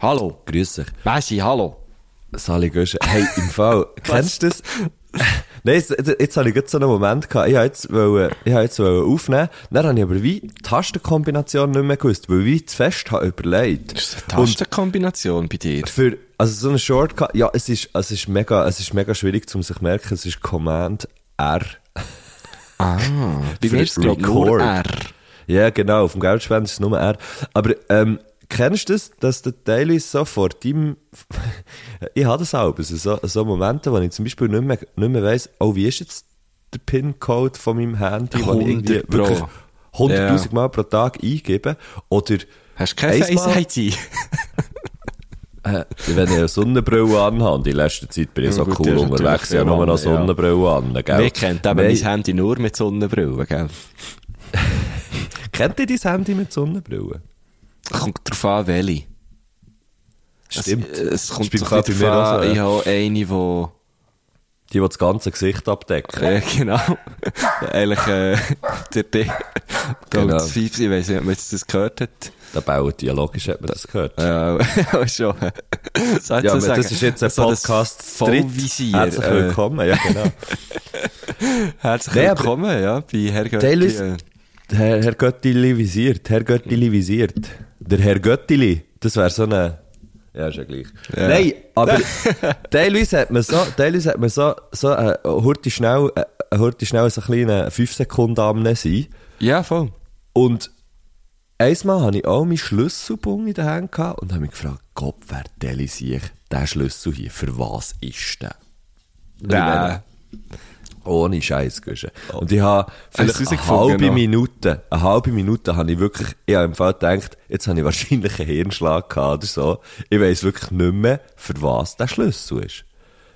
Hallo. Grüß dich. Besi, hallo. Sali Gösche. Hey, im Fall, kennst du das? Nein, jetzt, jetzt, habe ich gerade so einen Moment gehabt. Ich wollte jetzt, wollen, ich wollte jetzt aufnehmen. Dann habe ich aber wie die Tastenkombination nicht mehr gewusst, weil ich zu fest habe überlegt. Das ist eine Tastenkombination bei dir. Für, also so eine Shortcut, ja, es ist, es ist mega, es ist mega schwierig, um sich zu merken. Es ist Command R. Ah, mir ist es, glaube nur. R. Ja, genau, auf dem Geldspender ist es nur R. Aber, ähm, kennst du das, dass der Teil so vor deinem, ich habe das auch, also so, so Momente, wo ich zum Beispiel nicht mehr, nicht mehr weiss, oh, wie ist jetzt der PIN-Code von meinem Handy, wo ich irgendwie 100 Pro. wirklich 100'000 Ja. Mal pro Tag eingebe, oder, Hast du keine Einmal- Face ID? äh, wenn ich eine Sonnenbrille anhabe, in letzter Zeit bin ich so Ja, gut, cool ist unterwegs, ich habe nur noch Mann, ja. Sonnenbrille an, gell? Mir kennt eben Nein. mein Handy nur mit Sonnenbrille, gell? Kennt ihr dein Handy mit Sonnenbrille? Kommt drauf an, welche. Stimmt. Es, es kommt drauf an, auch so, ja. ich habe eine, wo... Die, die das ganze Gesicht abdecken. Ja, genau. Eigentlich, äh, der, der, der Genau. das Fief, ich weiss nicht, ob man jetzt das gehört hat. Da bauen die, logisch hat man das gehört. Ja, schon. Soll ich Ja, so aber sagen? das ist jetzt ein So Podcast. Vollvisier. Herzlich äh, willkommen, ja genau. Herzlich Nee, willkommen, ja, bei Herr Götti. Äh, Herr, Herr Göttili visiert, Herr Göttili visiert. Der Herr Göttili, das wäre so eine... Ja, ist ja gleich. Ja. Nein, aber teilweise hat man so, teilweise hat man so, so äh, hurti schnell, äh, hurti schnell so einen kleinen 5 Sekunden Amnesie. ja, voll. Und einmal hatte ich auch meinen Schlüsselbund in der Hand gehabt und habe mich gefragt, Gott, wer Deli sich der Schlüssel hier, für was ist der? Meine, Ohne Scheiß Guschen. Und ich habe vielleicht eine halbe noch? Minute, eine halbe Minute habe ich wirklich, ich habe im Fall gedacht, jetzt habe ich wahrscheinlich einen Hirnschlag gehabt oder so. Ich weiss wirklich nicht mehr, für was der Schlüssel ist.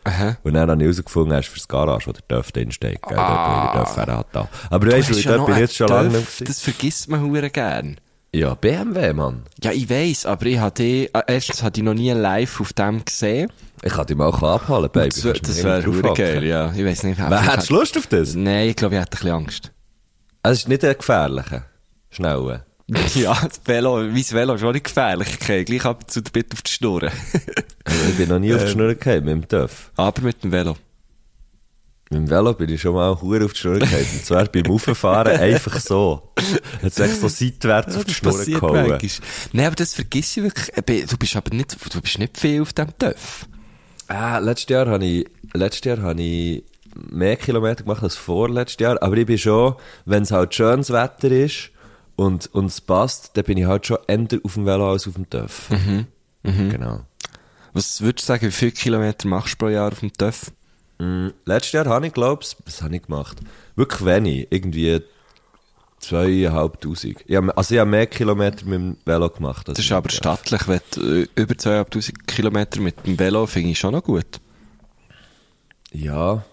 Aha. Und dann habe ich herausgefunden, er ist fürs Garage, wo der Dörf drin steht, gell, dort, wo der Dörf hat da. Aber weißt du, noch bin ich ein jetzt schon lange Das vergisst man hure gern. Ja, BMW, Mann. Ja, ich weiss, aber ich hatte, äh, erstens hatte ich noch nie live auf dem gesehen. Ich kann dich mal abholen, Baby. Das, das mir wäre geil, ja. Ich weiss nicht. Wer hat Lust auf das? Nein, ich glaube, ich hätte ein bisschen Angst. Es ist nicht ein gefährlicher. Schnelle. ja, das Velo, mein Velo ist auch nicht gefährlich. Ich gehe gleich ab zu bitte auf die Schnur. Also ich bin noch nie auf die Schnur gefallen mit dem Dörf. aber mit dem Velo. Mit dem Velo bin ich schon mal hure auf die Schnur gefallen. Und zwar beim Auffahren einfach so. Jetzt echt so seitwärts auf die Schnur gehauen. Nein, aber das vergiss ich wirklich. Du bist aber nicht, du bist nicht viel auf dem Dörf. Ah, letztes Jahr habe ich, letztes Jahr habe ich mehr Kilometer gemacht als vorletztes Jahr. Aber ich bin schon, wenn es halt schönes Wetter ist und, und es passt, dann bin ich halt schon eher auf dem Velo als auf dem Dörf. Mhm. Genau. Was würdest du sagen, wie viele Kilometer machst du pro Jahr auf dem Dörf? Letztes Jahr habe ich, glaube ich, was habe ich gemacht? Wirklich wenig. Irgendwie zweieinhalbtausend. Ich habe, also ich habe mehr Kilometer mit dem Velo gemacht. als Das ist aber dem stattlich, wenn du, äh, über 2500 Kilometer mit dem Velo finde ich schon noch gut. Ja.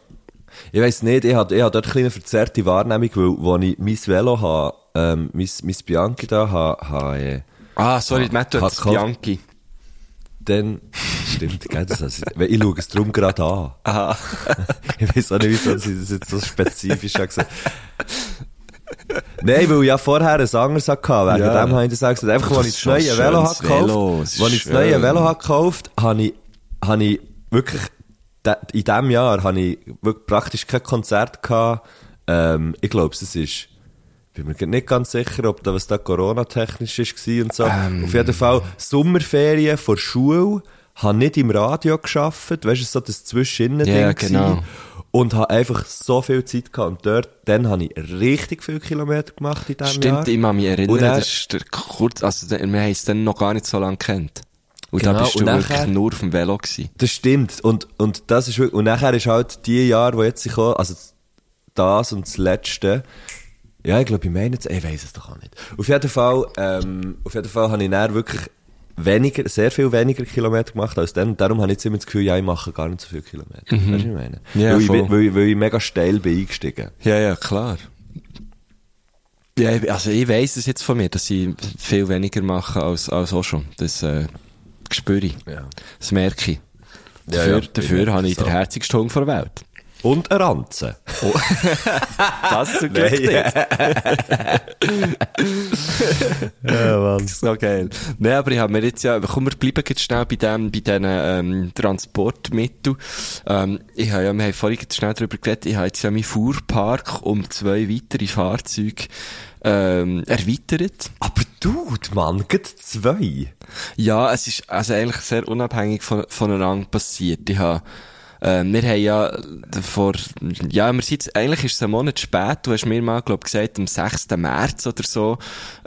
Ich weiss nicht, ich hatte, ich hatte dort eine kleine verzerrte Wahrnehmung, weil, wo ich mein Velo habe, ähm, mein, mein Bianchi da, habe, habe, äh, Ah, sorry, Matt, du hast. Bianchi. Dann, stimmt, gell, das heißt, weil ich schaue es drum gerade an. Aha. Ich weiß auch nicht, wieso sie das jetzt so spezifisch haben gesagt. Nein, weil ich ja vorher ein anderes hatte, wegen Ja. dem habe ich das auch gesagt. Einfach, als ich das neue Velo Velo, gekauft, als ich das neue. Velo habe gekauft, habe ich, habe ich wirklich, in diesem Jahr habe ich wirklich praktisch kein Konzert gehabt. Ähm, ich glaube, es ist, bin mir nicht ganz sicher, ob da was da Corona-technisch ist gewesen und so. Ähm. Auf jeden Fall, Sommerferien vor Schule, habe nicht im Radio geschafft, weißt du, so das Zwischending Ja, genau. Und habe einfach so viel Zeit gehabt. Und dort, dann habe ich richtig viele Kilometer gemacht in diesem Jahr. Stimmt, ich kann mich erinnern, Und dann- das ist der kurz, also wir haben es dann noch gar nicht so lange kennt. Und Genau, da bist du wirklich nachher- nur auf dem Velo gewesen. Das stimmt. Und, und das ist wirklich, und nachher ist halt die Jahre, die jetzt kommen, also das und das letzte, ja, ich glaube, ich meine jetzt, ich weiß es doch auch nicht. Auf jeden Fall, ähm, auf jeden Fall habe ich dann wirklich weniger, sehr viel weniger Kilometer gemacht als dann. Und darum habe ich jetzt immer das Gefühl, ja, ich mache gar nicht so viele Kilometer. Weißt du, was ich meine? Ja, weil, ich, voll. weil, weil ich mega steil bin eingestiegen. Ja, ja, klar. Ja, also ich weiss es jetzt von mir, dass ich viel weniger mache als, als auch schon. Das äh, spüre ich. Ja. Das merke ich. Ja, Dafür, ja, dafür ich merke habe ich es den herzigsten Hund der Welt. Und ein Ranzen. Das zum Glück nicht. ja, Mann. So geil. Nein, aber ich habe mir jetzt ja, komm, wir bleiben jetzt schnell bei dem, bei diesen, ähm, Transportmitteln. Ähm, ich habe ja, wir haben vorhin jetzt schnell darüber geredet, ich habe jetzt ja meinen Fuhrpark um zwei weitere Fahrzeuge, ähm, erweitert. Aber du, Mann, geht zwei. Ja, es ist also eigentlich sehr unabhängig von, voneinander passiert. Ich habe, ähm, wir haben ja vor, ja, wir sind eigentlich ist es ein Monat spät, du hast mir mal, glaub gesagt, am 6. März oder so,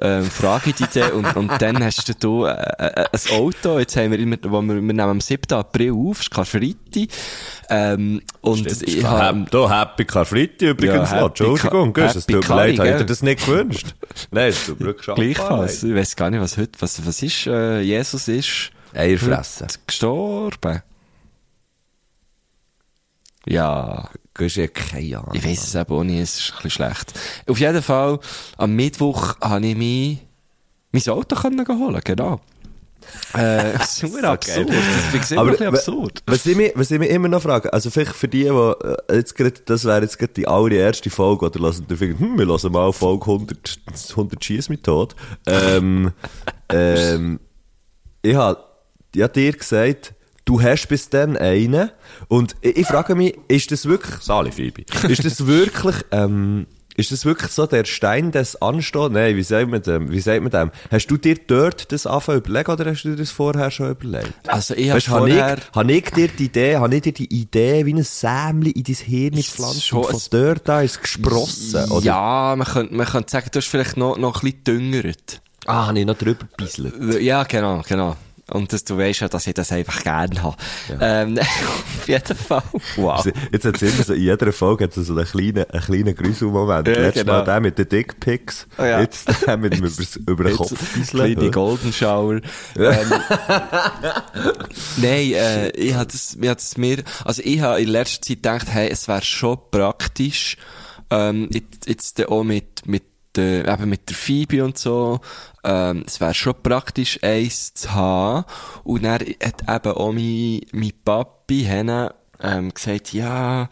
ähm, frage ich dich dann, und, und dann hast du äh, äh, ein Auto, jetzt haben wir immer, wo wir, wir nehmen am 7. April auf, ist Karfreitag, ähm, und ich habe, Da, Happy Karfreitag übrigens Ja, noch. Entschuldigung, Ka- es tut mir leid, habe ich dir das nicht gewünscht? Nein, es tut mir gleichfalls, ich weiß gar nicht, was heute, was, was ist, äh, Jesus ist Eierfressen. gestorben. Ja. Du hast ja keine Ahnung. Ich weiss es eben auch nicht, es ist ein bisschen schlecht. Auf jeden Fall, am Mittwoch habe ich mich mein Auto können holen, genau. Äh, das ist nur absurd. Das ist bisschen absurd. Was ich, mich, was ich mich immer noch frage, also vielleicht für die, die äh, jetzt gerade, das wäre jetzt gerade die allererste Folge, oder lassen die finden, hm, wir lassen mal Folge 100, 100 Schieß mit Tod. Ähm, ähm, ich habe ja dir gesagt, du hast bis dann einen, und ich, ich frage mich, ist das wirklich, Sali Phoebe, ist das wirklich, ähm, ist das wirklich so der Stein des Anstoßes? Nein, wie sagt man dem? Wie sagt man dem? Hast du dir dort das anfangen überlegt oder hast du dir das vorher schon überlegt? Also ich habe Weißt, habe vorher... ich, habe ich dir die Idee, habe ich dir die Idee wie ein Sämli in dein Hirn gepflanzt schon und von dort an ist es gesprossen? Oder? Ja, man könnte, man könnte sagen, du hast vielleicht noch, noch ein bisschen düngert. Ah, habe ich noch drüber gebisselt. Ja, genau, genau. Und das, du weißt ja, dass ich das einfach gerne habe. Ähm, auf jeden Fall. Wow. Jetzt hat immer so, in jeder Folge hat es so einen kleinen, einen kleinen Gruselmoment. Ja, Letztes genau. Mal der mit den Dickpics. Oh ja. Jetzt der mit dem über den Kopf Kleine. Golden Shower. ähm, Nein, äh, ich hab das, ich hab das mir, also ich habe in letzter Zeit gedacht, hey, es wäre schon praktisch, ähm, jetzt, jetzt auch mit, mit, äh, eben mit der Phoebe und so, ähm, es wäre schon praktisch, eins zu haben. Und dann hat eben auch mein, mein Papi, Henne, ähm, gesagt, ja,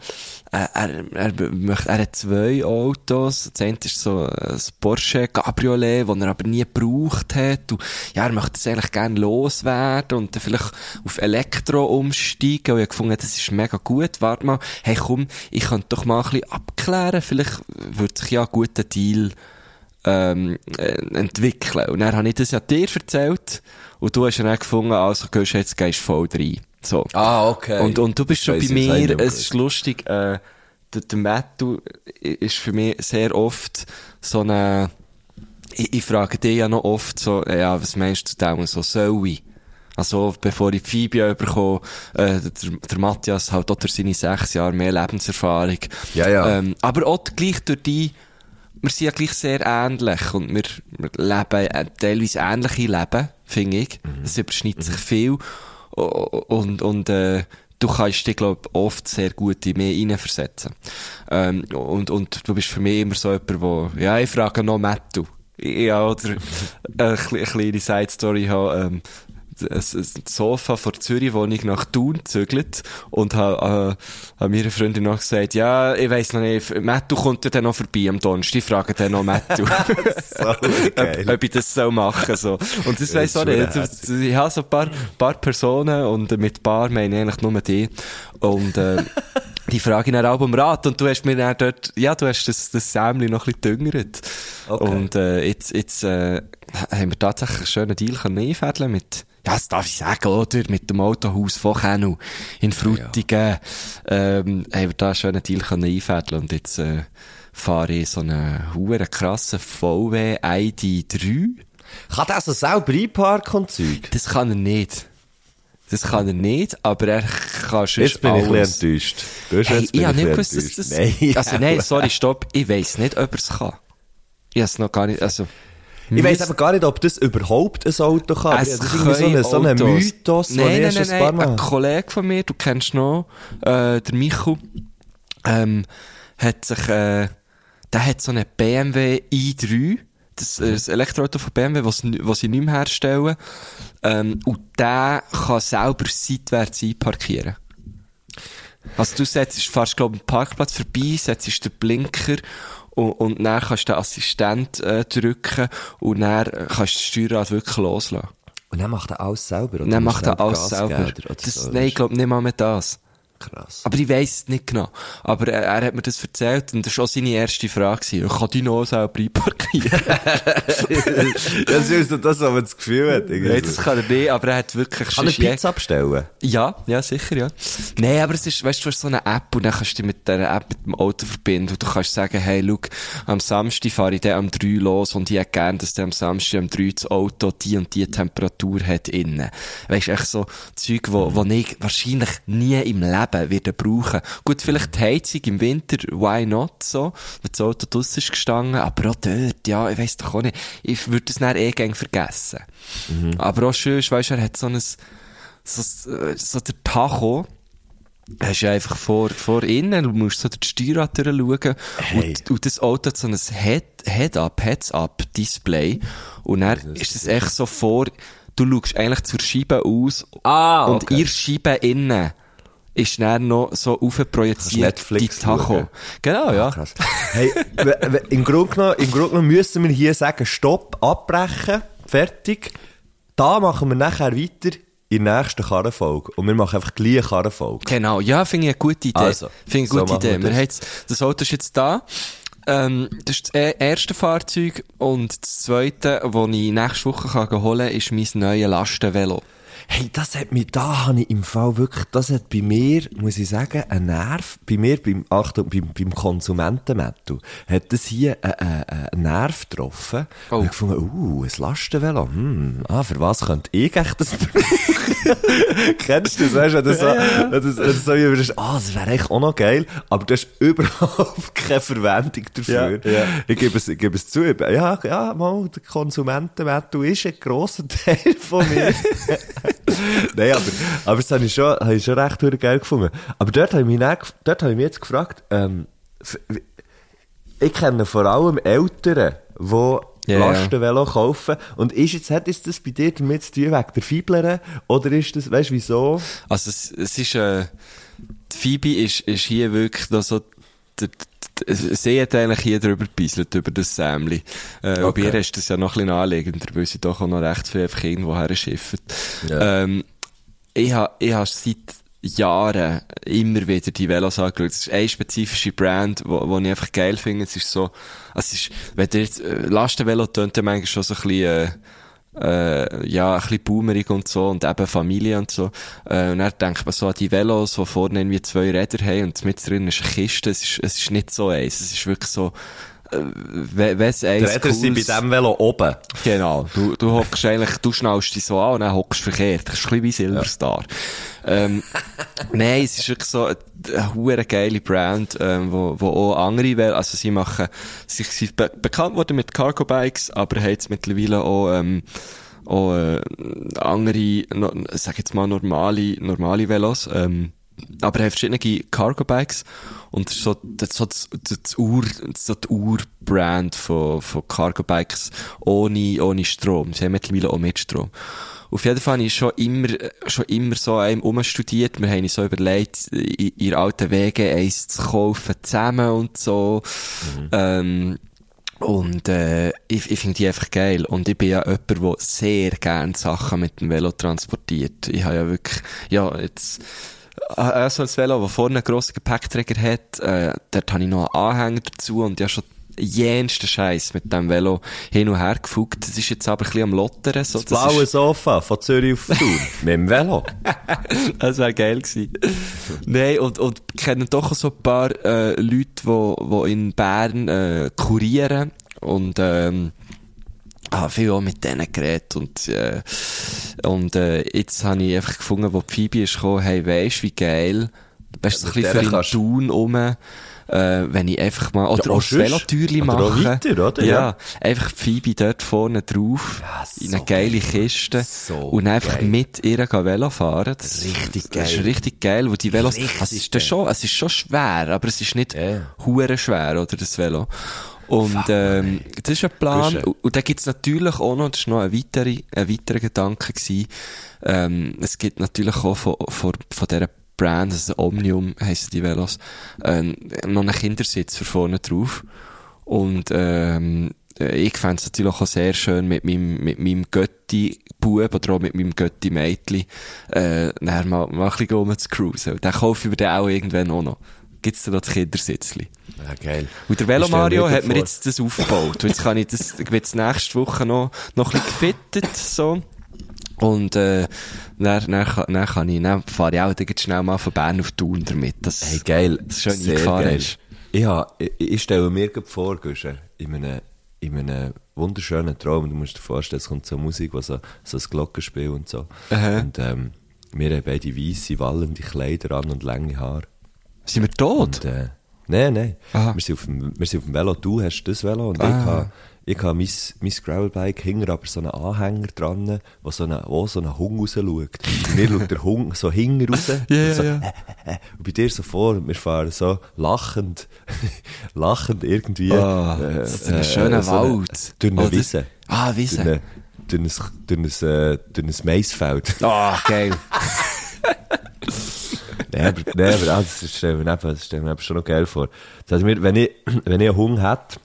äh, er, er, möchte, er hat zwei Autos. Das eine ist so ein Porsche Cabriolet, das er aber nie gebraucht hat. Und, ja, er möchte es eigentlich gerne loswerden und dann vielleicht auf Elektro umsteigen. Und ich habe gefunden, das ist mega gut. Warte mal, hey komm, ich könnte doch mal ein bisschen abklären. Vielleicht würde sich ja ein guter Deal ähm, äh, entwickeln. Und dann habe ich das ja dir erzählt und du hast dann gefunden, also gehst jetzt gehst voll rein. So. Ah, okay. Und, und du bist schon bei mir, es ist lustig, äh, der, der Matthew ist für mich sehr oft so eine, ich, ich frage dich ja noch oft so, äh, ja, was meinst du dem, so soll ich? Also, bevor ich Phoebe überkomme, äh, der, der Matthias hat auch durch seine sechs Jahre mehr Lebenserfahrung. Ja, ja. Ähm, aber auch gleich durch die, wir sind ja gleich sehr ähnlich und wir, wir leben äh, teilweise ähnliche Leben, finde ich. Mhm. Es überschneidet sich viel und, und äh, du kannst dich, glaube oft sehr gut in mich hineinversetzen. Ähm, und, und du bist für mich immer so jemand, wo, ja, ich frage noch Mattu. Ja, oder kle- eine kleine Side-Story habe, ähm, ein Sofa vor Zürich, wo ich nach Thun zügelt und habe äh, an meiner Freundin noch gesagt, ja, ich weiss noch nicht, Mattu kommt ja dann noch vorbei am Donnerstag, ich frage dann noch Mattu, so ob, ob ich das soll machen so. Und das Ja, weiss das auch nicht, verdammt ich habe so ein paar, paar Personen und mit paar meine ich eigentlich nur die und äh, die frage ich dann auch um Rat und du hast mir dann dort, ja, du hast das, das Sämli noch ein bisschen düngert. Okay. Und äh, jetzt, jetzt äh, haben wir tatsächlich einen schönen Deal können einfädeln mit, ja, das darf ich sagen, oder? Mit dem Autohaus von Kennu in Frutigen. Ähm, haben wir da einen schönen Deal können einfädeln und jetzt äh, fahre ich so einen huere krassen VW ID3. Kann der also selber einparken und Zeug? Das kann er nicht. Das kann er nicht, aber er kann schon Jetzt bin ich ein alles. bisschen enttäuscht. Hey, jetzt ich habe nicht gewusst, dass das... Nein, also nein, sorry, stopp. Ich weiss nicht, ob er es kann. Ich habe es noch gar nicht... Also, Ich weiss aber gar nicht, ob das überhaupt ein Auto kann. Es das ist irgendwie so ein so ein können Autos. Mythos, den nein, ich nein, nein, ein paar. Kollege von mir, du kennst noch, äh, der Michu, ähm, hat sich, äh, der hat so einen BMW i3, das, äh, das Elektroauto von BMW, was, was sie nicht mehr herstellen, ähm, und der kann selber seitwärts einparkieren. Also du setzt, fährst, glaub ich, einen Parkplatz vorbei, setzt den Blinker und, und dann kannst du den Assistent äh, drücken und dann kannst du das Steuerrad wirklich loslassen. Und dann macht er alles selber? Oder Dann macht er alles Gas selber. geben oder Das, so? nein, ich glaube nicht mal mehr das. Krass. Aber ich weiss es nicht genau. Aber er, er hat mir das erzählt und das war auch seine erste Frage. gewesen. Kann die noch selber einparkieren? das ist so das, was man das Gefühl hat. irgendwie Nein, das kann er nicht, aber er hat wirklich Kann er Pizza abstellen? Ja, ja, sicher, ja. Nein, aber es ist, weißt du, du hast so eine App und dann kannst du dich mit dieser App mit dem Auto verbinden und du kannst sagen, hey, look, am Samstag fahre ich dann am 3 los und ich hätte gern, dass der am Samstag am 3 das Auto die und die Temperatur hat innen. Weißt du, echt so Zeug, wo, wo ich wahrscheinlich nie im Leben werde brauchen. Gut, vielleicht die Heizung im Winter, why not, so, wenn das Auto draussen ist gestanden, aber auch dort, ja, ich weiss doch auch nicht, ich würde das dann eh gern vergessen. Aber auch schön, ist, weisst du, er hat so ein, so, so der Tacho, hast ja einfach vor, vor innen, du musst so durch die Steuerrad durchschauen. Hey. und, und das Auto hat so ein Head, Head-Up, Heads-Up-Display und dann ist es echt so vor, du schaust eigentlich zur Scheibe aus Ah, und okay. ihr Scheibe innen ist dann noch so aufprojiziert die Tacho. schauen. Genau, ja. Krass. Hey, im Grunde genommen, im Grunde genommen müssen wir hier sagen, stopp, abbrechen, fertig. Da machen wir nachher weiter in der nächsten Karrenfolge. Und wir machen einfach gleich eine Karrenfolge. Genau, ja, finde ich eine gute Idee. Also, finde ich so eine gute wir Idee. Wir das. jetzt, das Auto ist jetzt da. Ähm, das ist das e- erste Fahrzeug und das zweite, das ich nächste Woche kann holen kann, ist mein neues Lastenvelo. Hey, das hat mich, da habe ich im Fall wirklich, das hat bei mir, muss ich sagen, einen Nerv, bei mir, beim, Achtung, beim, beim Konsumentenmettel, hat das hier einen, einen, einen Nerv getroffen. Oh. Und ich gefunden, uh, ein Lastenvelo, hm, ah, für was könnte ich echt das brauchen? Kennst du das, weißt du, wenn du so, wenn du so überlegst, ah, das wäre eigentlich auch noch geil, aber du hast überhaupt keine Verwendung dafür. Ja, ja. Ich gebe es, ich gebe es zu, ja, ja, mal, der Konsumentenmettel ist ein grosser Teil von mir. Nein, aber, aber das habe ich schon, habe ich schon recht geil gefunden. Aber dort habe ich mich, dann, gef- dort habe ich mich jetzt gefragt, ähm, ich kenne vor allem Eltern, die Ja, Lastenvelo kaufen. Und ist jetzt, hat jetzt das bei dir damit zu tun, wegen der Fiblere? Oder ist das, weißt du, wieso? Also es, es ist, äh, die Phoebe ist, ist hier wirklich noch so, der, sie hat eigentlich hier drüber gebeiselt, über das Sämli. Äh, Okay. Ihr ist das ja noch ein bisschen anlegender, weil sie doch auch noch recht viel einfach irgendwo her schifft. Ja. Ähm, ich habe ich ha seit Jahren immer wieder die Velos angeschaut. Es ist eine spezifische Brand, wo, wo ich einfach geil finde. Es ist so, es ist, wenn der jetzt, äh, Lastenvelo tönt ja manchmal schon so ein bisschen, äh, äh, ja, ein bisschen boomerig und so und eben Familie und so. Äh, und dann denkt man so an die Velos, die vorne irgendwie zwei Räder haben und mit drin ist eine Kiste. Es ist, es ist nicht so eins. Es ist wirklich so, äh, wenn es Die eins Räder sind bei diesem Velo oben. Genau. Du, du hockst eigentlich, du schnallst dich so an und dann hockst verkehrt. Das ist ein bisschen wie Silverstar. Ähm, nein, es ist wirklich so eine, eine hure geile Brand, ähm, wo, wo auch andere, Vel- also sie machen, sie sind be bekannt worden mit Cargo Bikes, aber haben jetzt mittlerweile auch, ähm, auch, äh, andere, no, sag jetzt mal normale, normale Velos, ähm, aber haben verschiedene Cargo Bikes und das ist so, das, so, das, das Ur, so die Urbrand von, von Cargo Bikes ohne, ohne Strom. Sie haben mittlerweile auch mit Strom. Auf jeden Fall habe ich schon immer, schon immer so einem umstudiert. Wir haben uns so überlegt, in, in alten Wege eins zu kaufen zusammen und so. Ähm, und äh, ich, ich finde die einfach geil. Und ich bin ja jemand, der sehr gerne Sachen mit dem Velo transportiert. Ich habe ja wirklich, ja, jetzt, äh, so ein Velo, das vorne einen grossen Gepäckträger hat, äh, dort habe ich noch einen Anhänger dazu und ja schon jensten Scheiß mit dem Velo hin und her gefugt. Das ist jetzt aber ein bisschen am Lottern. So. Das blaue Sofa von Zürich auf Thun. mit dem Velo. Das wäre geil gewesen. Nein, und, und kennen doch so ein paar äh, Leute, die wo in Bern äh, kurieren und ähm, ah, viel auch mit denen geredet und, äh, und äh, jetzt habe ich einfach gefunden, wo die Phoebe ist gekommen, hey, weisst wie geil, weißt du, so ein bisschen für den Tun rum, äh, wenn ich einfach mal, oder Ja, auch auch das. Velotürli mache. weiter, oder? Ja, Ja. einfach die Phoebe dort vorne drauf, Ja, so in eine geile geil. Kiste, So und einfach geil. mit ihr Velo fahren. Das, Richtig Das ist geil. richtig geil, wo die Velos, Richtig es ist dann schon, es ist schon schwer, aber es ist nicht hure schwer, oder, das Velo. Und, ähm, das ist ein Plan. Gusche. Und, und dann gibt's natürlich auch noch, das ist noch ein weiterer, ein weiterer Gedanke gewesen, ähm, es gibt natürlich auch von, von, von dieser Brand, also Omnium heissen die Velos, ähm, noch einen Kindersitz für vorne drauf. Und, ähm, äh, ich fände es natürlich auch sehr schön mit meinem, mit meinem Götti-Bub oder auch mit meinem Götti-Mädchen, äh, mal, mal ein bisschen rum zu cruisen. Und Den kaufe ich mir dann auch irgendwann auch noch. Gibt's da noch das Kindersitzli? Ja, geil. Und der Ich Velo stell mir Mario gerade hat mir jetzt das aufgebaut. Jetzt kann ich das, ich jetzt nächste Woche noch, noch ein bisschen gefittet, so. Und, äh, dann, dann, kann- dann kann ich, dann fahre ich auch dann schnell mal von Bern auf Thun damit. Das, Hey, geil. Das schön Sehr eingefahren geil. ist. Ich, ich, ich stelle mir vor, Guschen, in einem, in einem wunderschönen Traum, du musst dir vorstellen, es kommt so Musik, wo so, so ein Glockenspiel und so. Aha. Und, ähm, wir haben beide weisse, wallende Kleider an und lange Haare. Sind wir tot? Und, äh, nein, nein. Aha. Wir sind, auf dem, wir sind auf dem Velo. Du hast das Velo und Ah. ich habe, ich habe mein, mein Gravelbike hinter aber so einen Anhänger dran, wo so eine, wo so Hung rausschaut. Und mir schaut der Hung so hinten raus. Ja, so, ja. Äh, äh, und bei dir so vor, und wir fahren so lachend, lachend irgendwie. Ah, das ist ein schöner so eine- Wald. Durch eine Oh, das- Wiese. Ah, Wiese. Durch, eine, ein, durch, ein, äh, durch ein Maisfeld. Ah, geil. Nein, aber, nein, aber ah, das stelle ich mir eben, das eben schon noch geil vor. Das heißt, wenn ich, wenn ich einen Hunger hätte,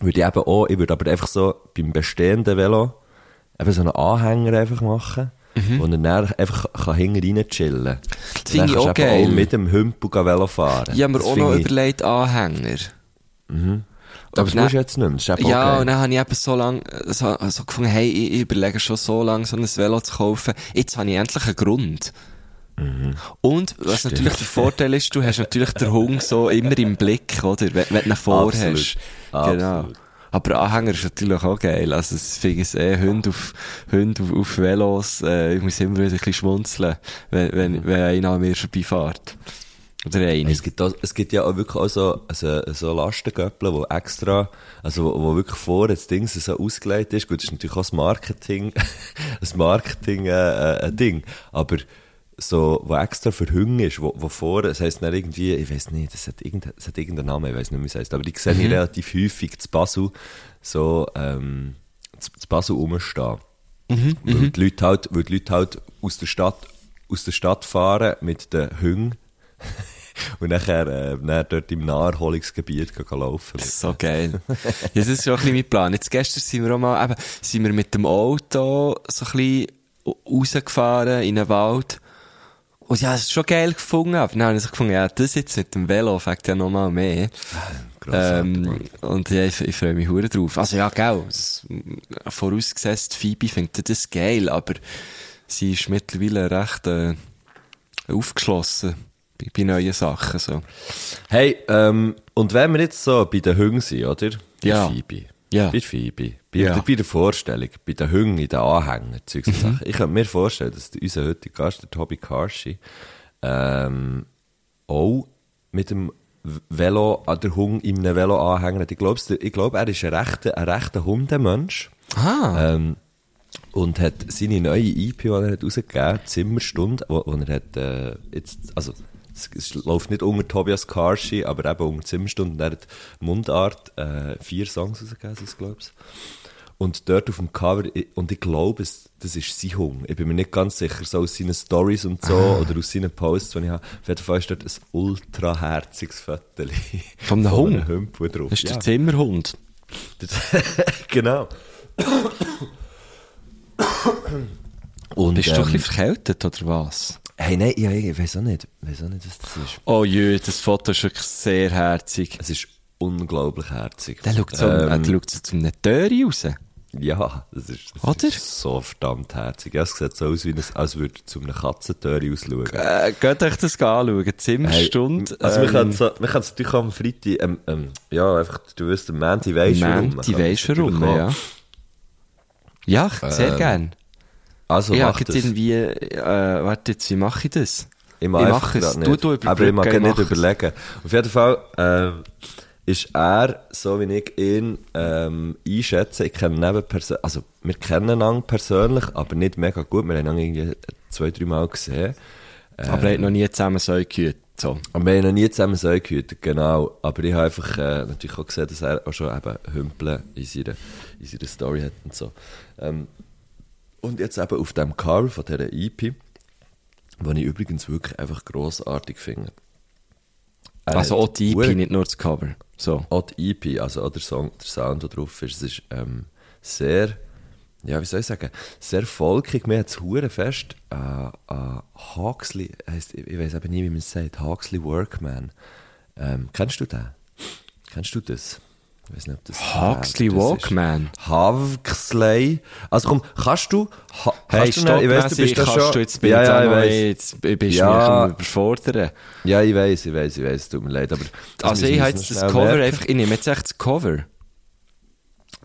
würde ich eben auch, ich würde aber einfach so beim bestehenden Velo eben so einen Anhänger einfach machen. Mhm. er dann einfach kann hinten rein chillen kann. Das finde ich auch du geil. auch mit dem Hümpel Velo fahren. Ich habe mir Das auch noch ich- überlegt, Anhänger. Aber das dann- musst du jetzt nicht mehr, Ja, okay. und dann habe ich eben so lang, so, so gefunden, hey, ich überlege schon so lange, so ein Velo zu kaufen. Jetzt habe ich endlich einen Grund. Und, was Stimmt. natürlich der Vorteil ist, du hast natürlich den Hung so immer im Blick, oder? Wenn, wenn du ihn vorhast. Genau. Aber Anhänger ist natürlich auch geil. Also, das finde ich eh, Hunde auf, Hunde auf, auf Velos, äh, ich muss immer wieder ein bisschen schmunzeln, wenn, wenn, wenn einer an mir vorbeifährt. Oder eine. Es gibt, auch, es gibt ja auch wirklich auch so, also, so Lastengöppel, wo extra, also wo, wo wirklich vorne das Ding so ausgelegt ist. Gut, das ist natürlich auch das Marketing, das Marketing, äh, äh, ein Ding. Aber so, wo extra für Hunde ist, wo, wo vorne, das heisst nicht irgendwie, ich weiß nicht, das hat irgendein, hat irgendeinen Namen, ich weiß nicht, wie es heisst, aber die sehe ich relativ häufig zu Basel, so, ähm, zu, zu Basel rumstehen. Weil die Leute halt, weil die Leute halt aus der Stadt, aus der Stadt fahren mit den Hunden und nachher, äh, nachher dort im Naherholungsgebiet laufen. So geil. ja, das ist schon ein bisschen mein Plan. Jetzt gestern sind wir auch mal, eben, sind wir mit dem Auto so ein bisschen rausgefahren in den Wald. Und ja, das ist schon geil gefunden. Aber dann habe ich so gefunden, ja, das jetzt mit dem Velo fängt ja noch mal mehr. Ähm, und ja, ich, ich freue mich hure drauf. Also ja, das, vorausgesetzt, Phoebe findet das geil, aber sie ist mittlerweile recht, äh, aufgeschlossen bei, bei neuen Sachen, so. Hey, ähm, und wenn wir jetzt so bei den Hunden sind, oder? Bei Ja. Phoebe. Ja. Bei Phoebe. Bei, Ja. der, bei der Vorstellung, bei den Hunden, in den Anhängern, Zeugs und Sachen. Ich könnte mir vorstellen, dass unser heutiger Gast, der Tobi Karschi, ähm, auch mit dem Velo an der Hund in einem Velo anhängt. Ich glaube, ich glaub, er ist ein rechter, ein rechter Hundemensch. Ah. Ähm, und hat seine neue EP, die er hat rausgegeben hat, Zimmerstunde, wo, wo er hat, äh, jetzt, also, es, es läuft nicht unter Tobias Karschi, aber eben unter Zimmerstunde. Und er hat Mundart, äh, vier Songs rausgegeben, glaube ich. Und dort auf dem Cover, ich- und ich glaube, das ist sein Hund. Ich bin mir nicht ganz sicher, so aus seinen Stories und so, oder aus seinen Posts, die ich habe. Auf jeden Fall ist dort ein ultra herziges Foto. Von einem Hund? Hümpel drauf. Das ist Ja. der Zimmerhund. genau. Und, Bist du ein ähm, bisschen verkältet, oder was? Hey, nein, ja, ich weiß auch nicht, weiß auch nicht, was das ist. Oh jö, das Foto ist wirklich sehr herzig. Es ist unglaublich herzig. Der schaut so, Ähm, äh, der schaut so zu einem Töri raus. Ja, das ist, das Oder? ist so verdammt herzig. Ja, es sieht so aus, wie ein, als würde er zu einem Katzentör ausschauen. Äh, geht euch das anschauen. Zimmerstunde. Hey, also, wir ähm, können es wir können es natürlich am Freitag, ähm, ähm, ja, einfach, du wirst, am Manti weisst warum. Mänti weisst warum, ja. Ja, ich- sehr Ähm, gern. Also, ja, mach jetzt das. irgendwie, äh, warte jetzt, wie mache ich das? Ich mache Ich mache es. grad Du, nicht. du Aber ich mag nicht ich es. überlegen. Auf jeden Fall ähm, ist er, so wie ich ihn ähm, einschätze, ich kenne ihn eben perso- also wir kennen ihn persönlich, aber nicht mega gut. Wir haben ihn irgendwie zwei, drei Mal gesehen. Aber er hat noch nie zusammen so gehört. So. Und wir haben noch nie zusammen so gehütet, genau. Aber ich habe einfach äh, natürlich auch gesehen, dass er auch schon eben Hümpeln in seiner, in seiner Story hat und so. Ähm, und jetzt eben auf dem Cover von dieser EP, den ich übrigens wirklich einfach grossartig finde. Er Also auch die EP, nicht nur das Cover. So. auch die EP, also auch der Song, der Sound, der drauf ist, es ist ähm, sehr, ja, wie soll ich sagen, sehr folkig. Mir hat es fest an an Hawksley, heisst, ich, ich weiß eben nie, wie man es sagt, Hawksley Workman. Ähm, kennst du den? Kennst du das? Ich weiß nicht, ob das ist. Walkman. Hawksley. Also komm, kannst du, ha, Hey, kannst du schnell- ich weiss, du bist da kannst schon, du jetzt bin ja, ich ja, ich weiss. jetzt bist du Ja. mich überfordern. Ja, ich weiß, ich weiß, ich weiß, tut mir leid, aber Also ich habe jetzt das Cover merken. einfach, ich nehme jetzt echt das Cover.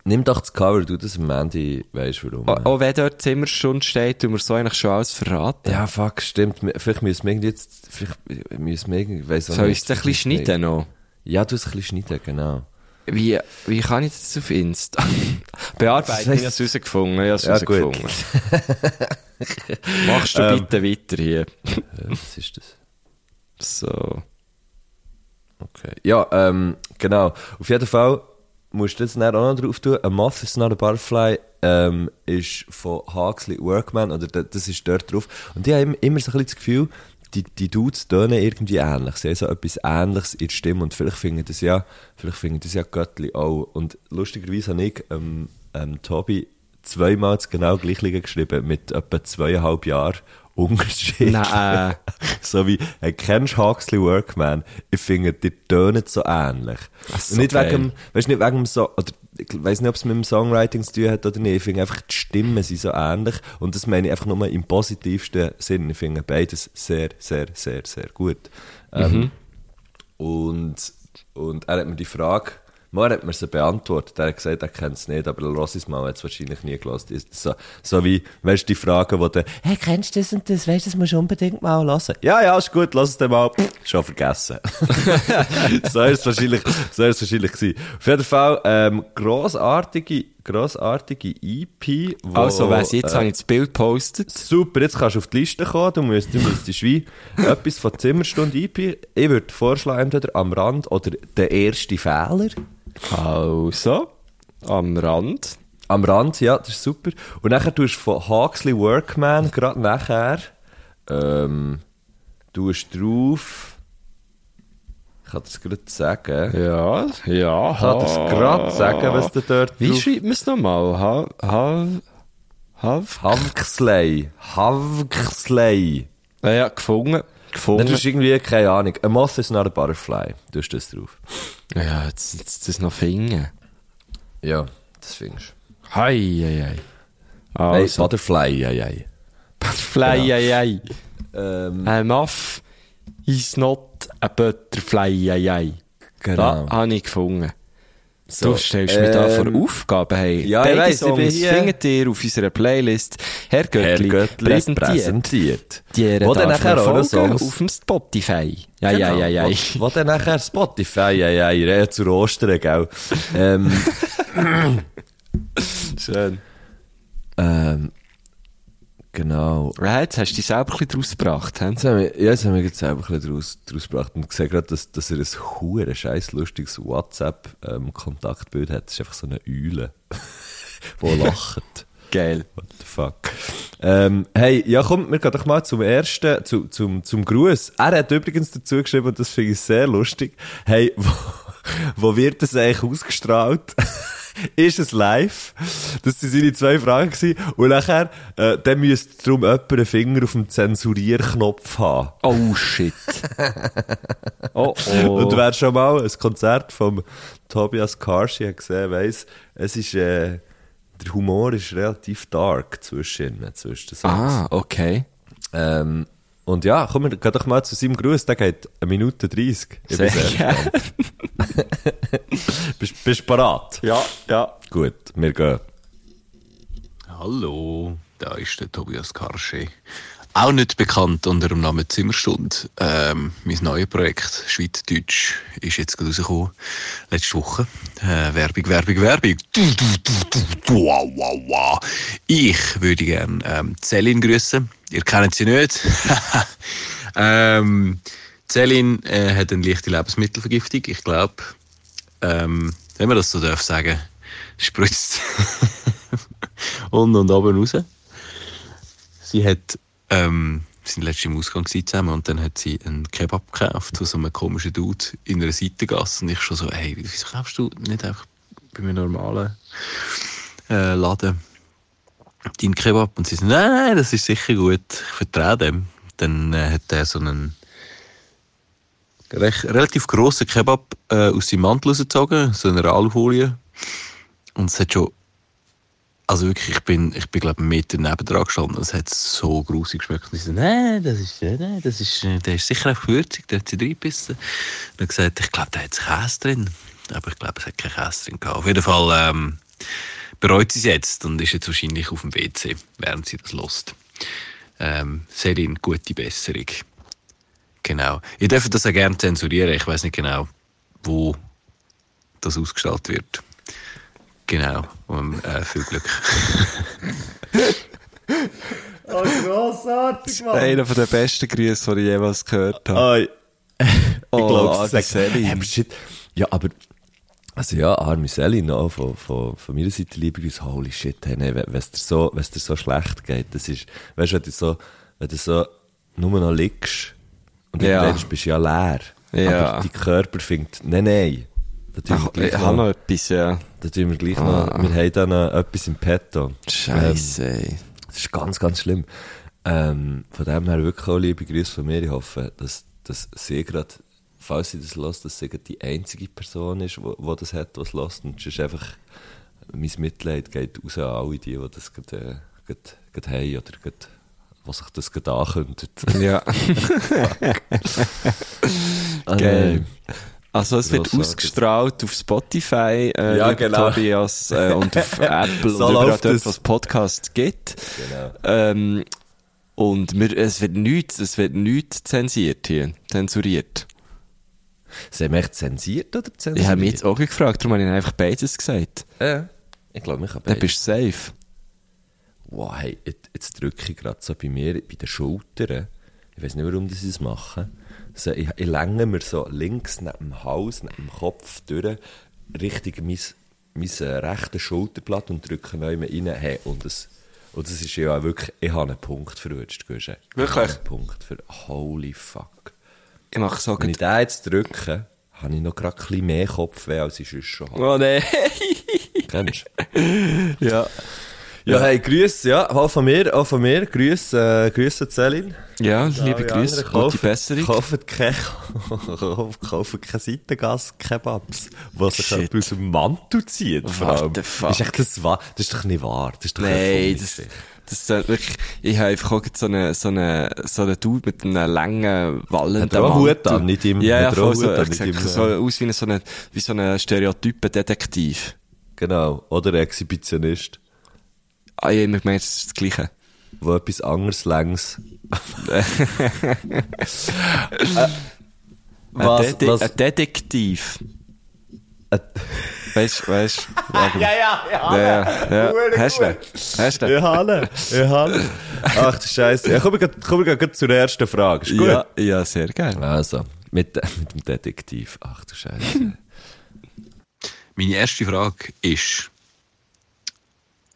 Nimm doch das Cover, du das am Ende weisst warum. Auch auch wenn dort Zimmerstunde steht, tun wir so eigentlich schon alles verraten. Ja, fuck, stimmt. Vielleicht müssen wir irgendwie jetzt, vielleicht müssen wir irgendwie, weiss auch Soll ich es ein bisschen schneiden noch? Ja, du es ein bisschen schneiden, genau. Wie, wie kann ich das auf Insta? Bearbeiten, Das ich heisst- habe es rausgefunden, ich habe es Ja, rausgefunden. Machst du Ähm. bitte weiter hier. Ja, was ist das? So. Okay. Ja, ähm, genau. Auf jeden Fall musst du jetzt auch noch drauf tun. A Moth is not a Butterfly ähm, ist von Huxley Workman, oder da- das ist dort drauf. Und ich habe immer, immer so ein bisschen das Gefühl, die, die Dudes tönen irgendwie ähnlich. Sie haben so etwas Ähnliches in der Stimme und vielleicht finden das ja, vielleicht finden das ja Göttli auch. Und lustigerweise habe ich ähm, ähm, Tobi zweimal genau gleiche geschrieben, mit etwa zweieinhalb Jahren Unterschied. Nein. so wie, hey, kennst du Huxley Workman? Ich finde, die tönen so ähnlich. So, nicht geil. wegen, weißt, nicht wegen dem so, oder, ich weiß nicht, ob es mit dem Songwriting zu tun hat oder nicht. Ich finde einfach, die Stimmen sind so ähnlich. Und das meine ich einfach nur im positivsten Sinn. Ich finde beides sehr, sehr, sehr, sehr gut. Ähm, und, und er hat mir die Frage, mal hat mir sie beantwortet. Er hat gesagt, er kennt es nicht, aber Rossis Mal hat es wahrscheinlich nie gelesen. So, so wie, weißt du, die Frage, wo der, hey, kennst du das und das? Weißt du, das musst du unbedingt mal hören. Ja, ja, ist gut, lass es dann mal. Schon vergessen. so ist es wahrscheinlich, so ist es wahrscheinlich gewesen. Auf jeden Fall, ähm, grossartige, grossartige EP, wo, Also, weiss jetzt äh, habe ich das Bild gepostet. Super, jetzt kannst du auf die Liste kommen. Du musst, du müsstest wie etwas von Zimmerstunde EP. Ich würde vorschlagen, entweder am Rand oder der erste Fehler. Also, am Rand. Am Rand, ja, das ist super. Und nachher tust du von Huxley Workman gerade nachher, ähm, tust drauf, ich kann das gerade sagen, Ja, ja. ich kann das gerade sagen, was du dort Wie schreibt man es nochmal? Ha, ha, ha, Huxley, Huxley. ja, ja, gefunden. Dann Gefunden. tust du irgendwie, keine Ahnung, a moth is not a butterfly, tust du das drauf. Ja, jetzt, jetzt das noch finden. Ja, das findest du. Hei, hei, hei. Nein, Also, Butterfly, ja, ja. Butterfly, hei, hei. Ähm, A moth is not a butterfly, hei, hei. genau. Da habe ich gefunden. So, du stellst mir da vor ähm, Aufgaben, hey. ja, ich Beide weiss, ich bin Songs hier- findet ihr auf unserer Playlist Herr Göttli, Herr Göttli präsentiert. präsentiert. Die Wo dann nachher auch Songs- auf dem Spotify. Ja, ja, Genau. ja, ja. Wo, wo dann nachher Spotify, ja, ja, ich rede zu Ostern, gell. ähm, Schön. ähm, genau. Ja, jetzt hast du dich selber ein bisschen draus gebracht, hä? Jetzt haben wir, ja, jetzt haben wir jetzt selber ein bisschen draus, draus gebracht und gesehen gerade, dass, dass er ein hure scheiß lustiges WhatsApp-Kontaktbild hat. Das ist einfach so eine Eule, die lacht. Geil. What the fuck. Ähm, hey, ja komm, wir gehen doch mal zum ersten, zu, zum, zum Gruß. Er hat übrigens dazu geschrieben, und das finde ich sehr lustig, hey, wo, wo wird das eigentlich ausgestrahlt? ist es live? Das waren seine zwei Fragen. Gewesen. Und nachher, äh, dann müsste darum jemand einen Finger auf dem Zensurierknopf haben. Oh, shit. oh, oh. Und wer schon mal ein Konzert vom Tobias Karshi hat gesehen, weiss, es ist, äh, der Humor ist relativ dark zwischen, zwischen den Songs. ah, okay. Ähm, und ja, komm, gehen doch mal zu seinem Gruß. Der geht eine Minute 30. Ich bin Sehr gerne. Bist, bist du bereit? Ja, ja. Gut, wir gehen. Hallo, da ist der Tobias Karsche. Auch nicht bekannt unter dem Namen Zimmerstunde. Ähm, mein neues Projekt, Schweizerdeutsch, ist jetzt gerade rausgekommen. Letzte Woche. Äh, Werbung, Werbung, Werbung. Wow, wow, wow. Ich würde gerne ähm, Celine grüßen. Ihr kennt sie nicht. ähm, Celine äh, hat eine leichte Lebensmittelvergiftung. Ich glaube, ähm, wenn man das so darf sagen, spritzt unten und oben raus. Sie hat, ähm, wir sind letztes im Ausgang zusammen und dann hat sie einen Kebab gekauft von so einem komischen Dude in einer Seitengasse und ich schon so, hey, wieso kaufst du nicht einfach bei einem normalen äh, Laden deinen Kebab? Und sie so, nein, nein, das ist sicher gut, ich vertraue dem. Dann äh, hat er so einen recht, relativ grossen Kebab äh, aus seinem Mantel rausgezogen, so eine Alufolie. Und es hat schon, also wirklich, ich bin, ich bin glaube einen Meter neben dran gestanden. Es hat so grusig geschmeckt. Und ich so, nein, das ist, äh, nein, das ist, äh, der ist sicher auch würzig, der hat sie reingebissen. Und er gesagt, ich glaube, da hat Käse drin. Aber ich glaube, es hat keinen Käse drin gehabt. Auf jeden Fall ähm, bereut sie es jetzt und ist jetzt wahrscheinlich auf dem WC, während sie das lost. Ähm, Selin, gute Besserung. Genau. Ihr dürft das auch gerne zensurieren. Ich weiß nicht genau, wo das ausgestrahlt wird. Genau. Und, äh, viel Glück. Einer von den besten Grüße, die ich jemals gehört habe. Ah, ich Oh, glaube, sagt, Celine. hey, shit. Ja, aber, also ja, arme Celine, auch von, von, von meiner Seite liebe Grüße, holy shit, hey, nee, wenn es dir so, dir so schlecht geht, das ist, weißt du, wenn du so, wenn du so nur noch liegst und Ja. dann denkst, bist du ja leer. Ja. Aber dein Körper findet, nein, nein. Da tun wir Ach, gleich ich habe noch etwas, ja. da tun wir gleich noch, wir haben da noch etwas im Petto. Scheiße, ey. Das ist ganz, ganz schlimm. Ähm, von dem her wirklich auch liebe Grüße von mir. Ich hoffe, dass, dass sie gerade, falls sie das lässt, dass sie gerade die einzige Person ist, die, das hat, was lässt. Und es ist einfach, mein Mitleid geht raus an alle die, die das gerade, äh, gerade, gerade haben oder gerade, was sich das gerade ankündigt. Ja. Ah, Geil. Also es wird Grossartig. ausgestrahlt auf Spotify, äh, Ja, genau. Tobias, äh, und auf Apple So und überall dort, es. was Podcast gibt. Genau. Ähm, und wir, es wird nichts, es wird nichts zensiert hier, zensuriert. Sie haben echt zensiert oder zensiert? Ich habe mich jetzt auch gefragt, darum habe ich einfach beides gesagt. Ja. Ich glaube, ich habe Dann bist du safe. wow, hey, jetzt, jetzt drücke ich gerade so bei mir, bei den Schultern. Ich weiß nicht, warum sie das machen. So, ich, ich länge mir so links neben dem Hals, neben dem Kopf durch, Richtung mein, mein äh, rechtes Schulterblatt und drücke neu rein. Hey, und das, und das ist ja auch wirklich, ich habe einen Punkt verrutscht, Guschen. Ich Wirklich? habe einen Punkt für, holy fuck. Ich mache so Wenn ich den jetzt drücke, habe ich noch gerade ein bisschen mehr Kopfweh, als ich sonst schon habe. Oh nein. Kennst du? ja. Ja, hey, Grüße, ja, auch von mir, auch von mir, Grüße, äh, Grüße Celine. Ja, liebe Alle Grüße, gute Besserung. Kaufen keine, kaufen keine Seitengas-Kebabs, die sich jemand aus dem Mantel zieht. What the fuck? Ist echt das wahr? Das ist doch nicht wahr. Das ist doch Nein, das, das ist wirklich, ich habe einfach auch so eine, so eine, so eine Dude mit einem langen, wallenden einen Hut Mantel. an, nicht im- Ja, ja, voll einen so, an, im- so aus wie ein, so eine, wie so ein Stereotypen-Detektiv. Genau. Oder ein Exhibitionist, Ah, ja, ich meine, es ist das Gleiche. Der etwas anderes längs. Ein, Was, Dete was, ein Detektiv. Ein- Weißt, weißt, ja, ja, ja, ja, ja, ja. Hast du? Hast du? Ich habe ich habe Ach du Scheiße. Ja, kommen wir gerade zur ersten Frage. Ist gut? Ja, ja, sehr gerne. Also, mit, mit dem Detektiv. Ach du Scheiße. Meine erste Frage ist,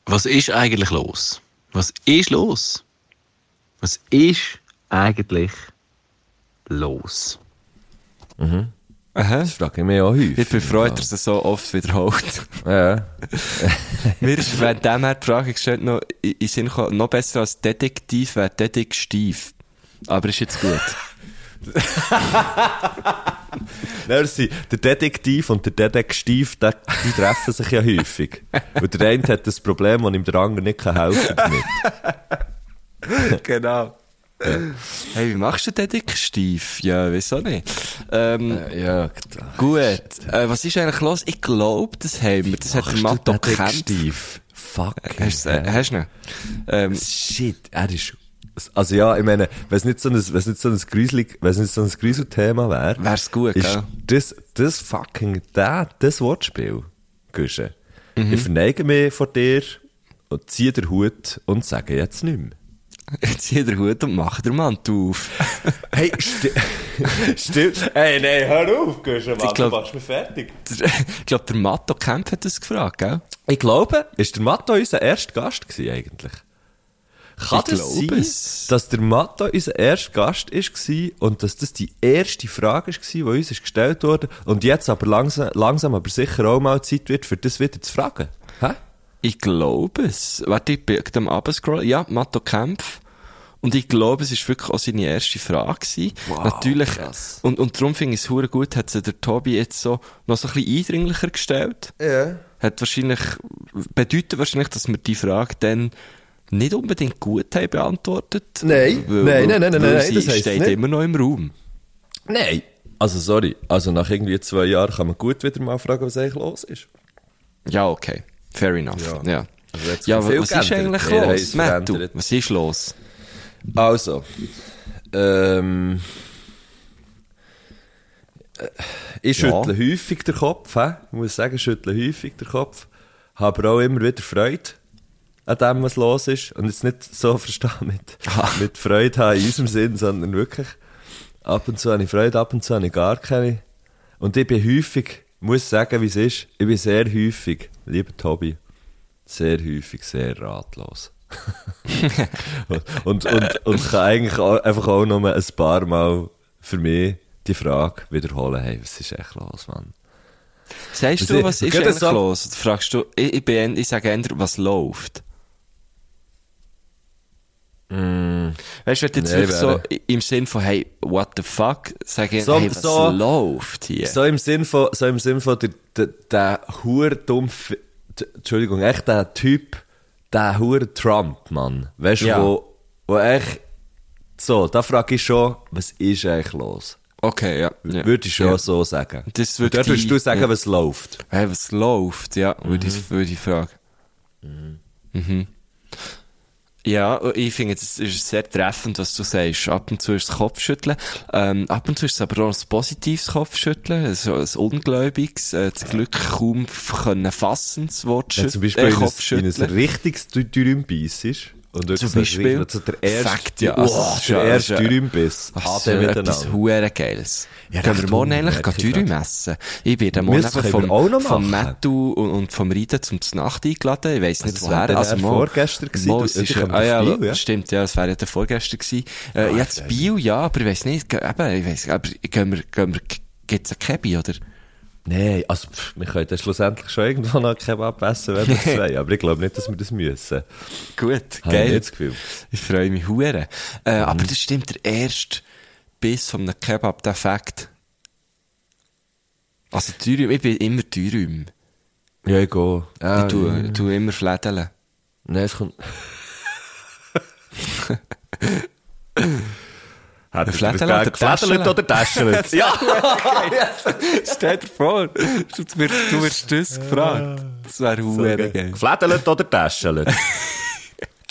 was ist eigentlich los? Was ist los? Was ist eigentlich los? Aha. Das frage ich mich auch häufig. Ich bin freut, dass er so oft wiederholt. Ja. Mir ist während dem her die Frage gestellt, noch, Sinn gekommen, noch besser als Detektiv wäre Detektiv. Aber ist jetzt gut. Merci. Der Detektiv und der Detektiv, die, die treffen sich ja häufig. Und der eine hat das Problem, das ihm der andere nicht helfen kann genau. Hey, wie machst du Detektiv? Ja, wieso nicht? Ähm, Ja, gut. Äh, was ist eigentlich los? Ich glaube, das haben wir. Das hat der Matto. Detektiv. Fuck. Hast du äh, hast du ihn? Ähm, Shit, er ist Also ja, ich meine, wenn es nicht so ein, wenn es nicht so ein gruselig, wenn es nicht so ein Grusel-Thema wäre, Wär's gut, ist gell? das, das fucking, das, das Wortspiel, Güsche. Mhm. Ich verneige mich vor dir und ziehe den Hut und sage jetzt nicht mehr. Jetzt zieht der Hut und macht den Mantel auf. Hey, sti stimmt. Hey, nein, hör auf, Güsche, Mann, Ich glaub- du machst mich fertig. ich glaube, der Matto Kemp hat das gefragt, gell? Ich glaube, ist der Matto unser erster Gast gewesen, eigentlich? Kann Ich das glaube sein, es. dass der Matto unser erster Gast ist gewesen und dass das die erste Frage gewesen, die uns ist gestellt wurde und jetzt aber langsam, langsam aber sicher auch mal Zeit wird, für das wieder zu fragen? Hä? Ich glaube es. Warte, ich bin dem abscrollen. Ja, Matto Kempf. Und ich glaube, es ist wirklich auch seine erste Frage gewesen. Wow, Natürlich. krass. Und, und darum finde ich es hure gut, hat sie der Tobi jetzt so noch so ein bisschen eindringlicher gestellt. Ja. Hat wahrscheinlich, bedeutet wahrscheinlich, dass wir die Frage dann nicht unbedingt gut haben beantwortet. Nein, Weil- nein, nein, nein, nein, sie das steht nicht. immer noch im Raum. Nein. Also, sorry. Also, nach irgendwie zwei Jahren kann man gut wieder mal fragen, was eigentlich los ist. Ja, okay. Fair enough. Ja. Ja. Also, Ja, was ist eigentlich Wir los, es Mattu? Was ist los? Also, ähm, äh, ich Ja. schüttle häufig den Kopf, hä? ich muss sagen, ich schüttle häufig den Kopf, habe aber auch immer wieder Freude an dem, was los ist. Und jetzt nicht so verstehen mit, mit Freude haben in unserem Sinn, sondern wirklich, ab und zu habe ich Freude, ab und zu habe ich gar keine. Und ich bin häufig, muss sagen, wie es ist, ich bin sehr häufig, lieber Tobi, sehr häufig sehr ratlos. und, und, und kann eigentlich auch, einfach auch noch mal ein paar Mal für mich die Frage wiederholen, hey, was ist echt los, Mann? Sagst Was du, was ist eigentlich so? los? Fragst du, ich, ich, bin, ich sage eher, was läuft? Weißt du, wenn du jetzt Nee, wirklich so im Sinn von, hey, what the fuck, sage ich, So- hey, was so- läuft hier? So im Sinn von, so im Sinn von der, der, der hure dumpf, d- Entschuldigung, echt der Typ, der hure Trump, Mann. Weißt du, Ja. wo, wo echt, so, da frage ich schon, was ist eigentlich los? Okay, ja. ja. Würde ich schon ja. so sagen. Das würde dort würdest du sagen, ja. was läuft. Hey, was läuft? Ja, würde ich, würde ich fragen. Mhm. Ja, ich finde, es ist sehr treffend, was du sagst. Ab und zu ist es Kopfschütteln. Ähm, ab und zu ist es aber auch ein positives Kopfschütteln, so ein ungläubiges, äh, das Glück kaum können fassendes Wort Wenn schütteln, zum Beispiel äh, in Kopfschütteln. ein richtiges Dürümbiss ist. Und dort Zum Beispiel? so der erste, Fakt, ja. Also, oh, das ist der erste das Dürümbiss. Das ist etwas huere Geiles. Ja, Können wir morgen eigentlich Dürüm essen? Ich bin morgen Das vom, vom. Mattu und, und vom Riden zum Znacht eingeladen. Ich weiss nicht, Also, das wer. Also, mal- vorgestern gewesen. mal, es ist, ah, ja, Biel, ja? Stimmt, ja, das wäre ja der vorgestern gewesen. Äh, jetzt Bio, ja, aber ich weiss nicht, eben, ich weiss, aber gehen wir, gehen wir, gibt's ein Kebi, oder? Nein, also, pff, wir können dann schlussendlich schon irgendwo noch Kebab essen, wenn wir zwei. Aber ich glaube nicht, dass wir das müssen. Gut, Habe ich geil. Gefühl. Ich freue mich hure. Äh, Mhm. Aber das stimmt, der erste Biss von einem Kebab, der Fakt. Also Dürüm, ich bin immer Dürüm. Ja, ich gehe. Ja, ich tue, ich tue immer flädeln. Nein, es kommt... Hat er dir oder Täschelt? oder täschelt? ja! Stell dir vor, du wirst, du wirst das gefragt. Das wäre hure geil. Geflädelt oder täschelt?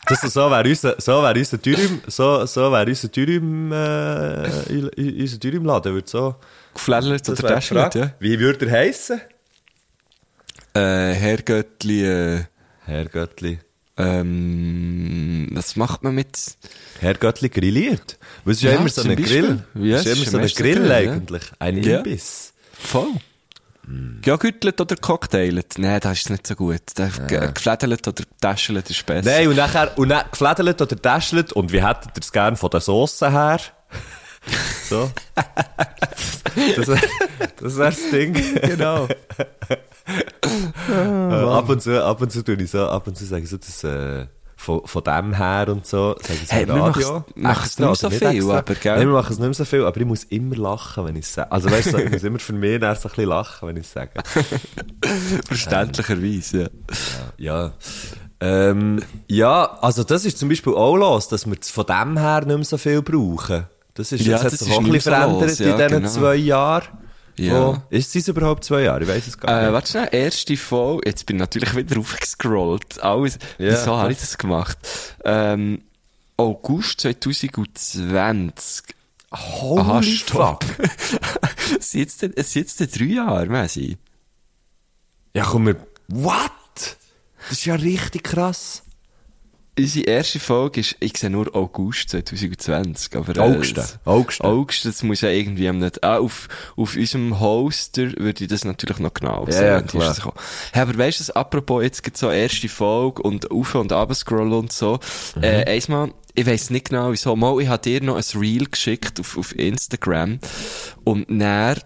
Das, so wäre unser, so wäre unser Dürüm, so, so wäre unser Dürüm, äh, unser Dürümladen, würde so, Geflädelt oder Frage. ja? Wie würde er heissen? Äh, Herr Göttli, äh, Herr Göttli. Ähm, was macht man mit... Herr Göttli grilliert. Weil es ist ja, Ja, immer so ein. Grill. Ja, es ist immer so ein ein Grill Grill, ja. eigentlich. Ein Ja. Imbiss. Voll. Hm. Ja, gürtelt oder cocktailet? Nein, das ist nicht so gut. Ja. Geflädelt oder täschelt ist besser. Nein, und nachher, und dann geflädelt oder täschelt. Und wie hättet ihr es gern von der Soße her? So. Das das, wär das Ding. genau. Äh, ab und zu, ab und zu tue ich so, ab und zu sage ich so, das, äh, von, von dem her und so, sage ich so Hey, wir machen's Extra nicht oder so viel, extra. aber, gell? Nein, wir machen es nicht mehr so viel, aber ich muss immer lachen, wenn ich es sage. Also weißt du, so, ich muss immer für mich so ein bisschen lachen, wenn ich es sage. Verständlicherweise, ja. Ja. Ähm, ja, also das ist zum Beispiel auch los, dass wir es von dem her nicht mehr so viel brauchen. Das ist, Ja, hat das sich ist auch ein bisschen so verändert in ja, diesen genau. zwei Jahren. Ja. Wo, ist es überhaupt zwei Jahre? Ich weiß es gar Äh, nicht. warte schnell, erste Folge, jetzt bin ich natürlich wieder aufgescrollt. Alles, Ja, wieso habe ich das gemacht? Ähm, August 2020. Holy Aha, stopp. es sind jetzt, jetzt drei Jahre, Messi. Ja, komm, wir, what? Das ist ja richtig krass. Unsere erste Folge ist, ich sehe nur August 2020, aber, äh, August, es- August. August, das muss ja irgendwie nicht, ah, auf, auf unserem Hoster würde ich das natürlich noch genau Ja, sehen. ja, klar. gekommen. Hey, aber weißt du, das, apropos, jetzt gibt's so erste Folge und auf und ab scrollen und so, Mhm. äh, einmal, ich weiss nicht genau wieso, mal, ich habe dir noch ein Reel geschickt auf, auf Instagram und dann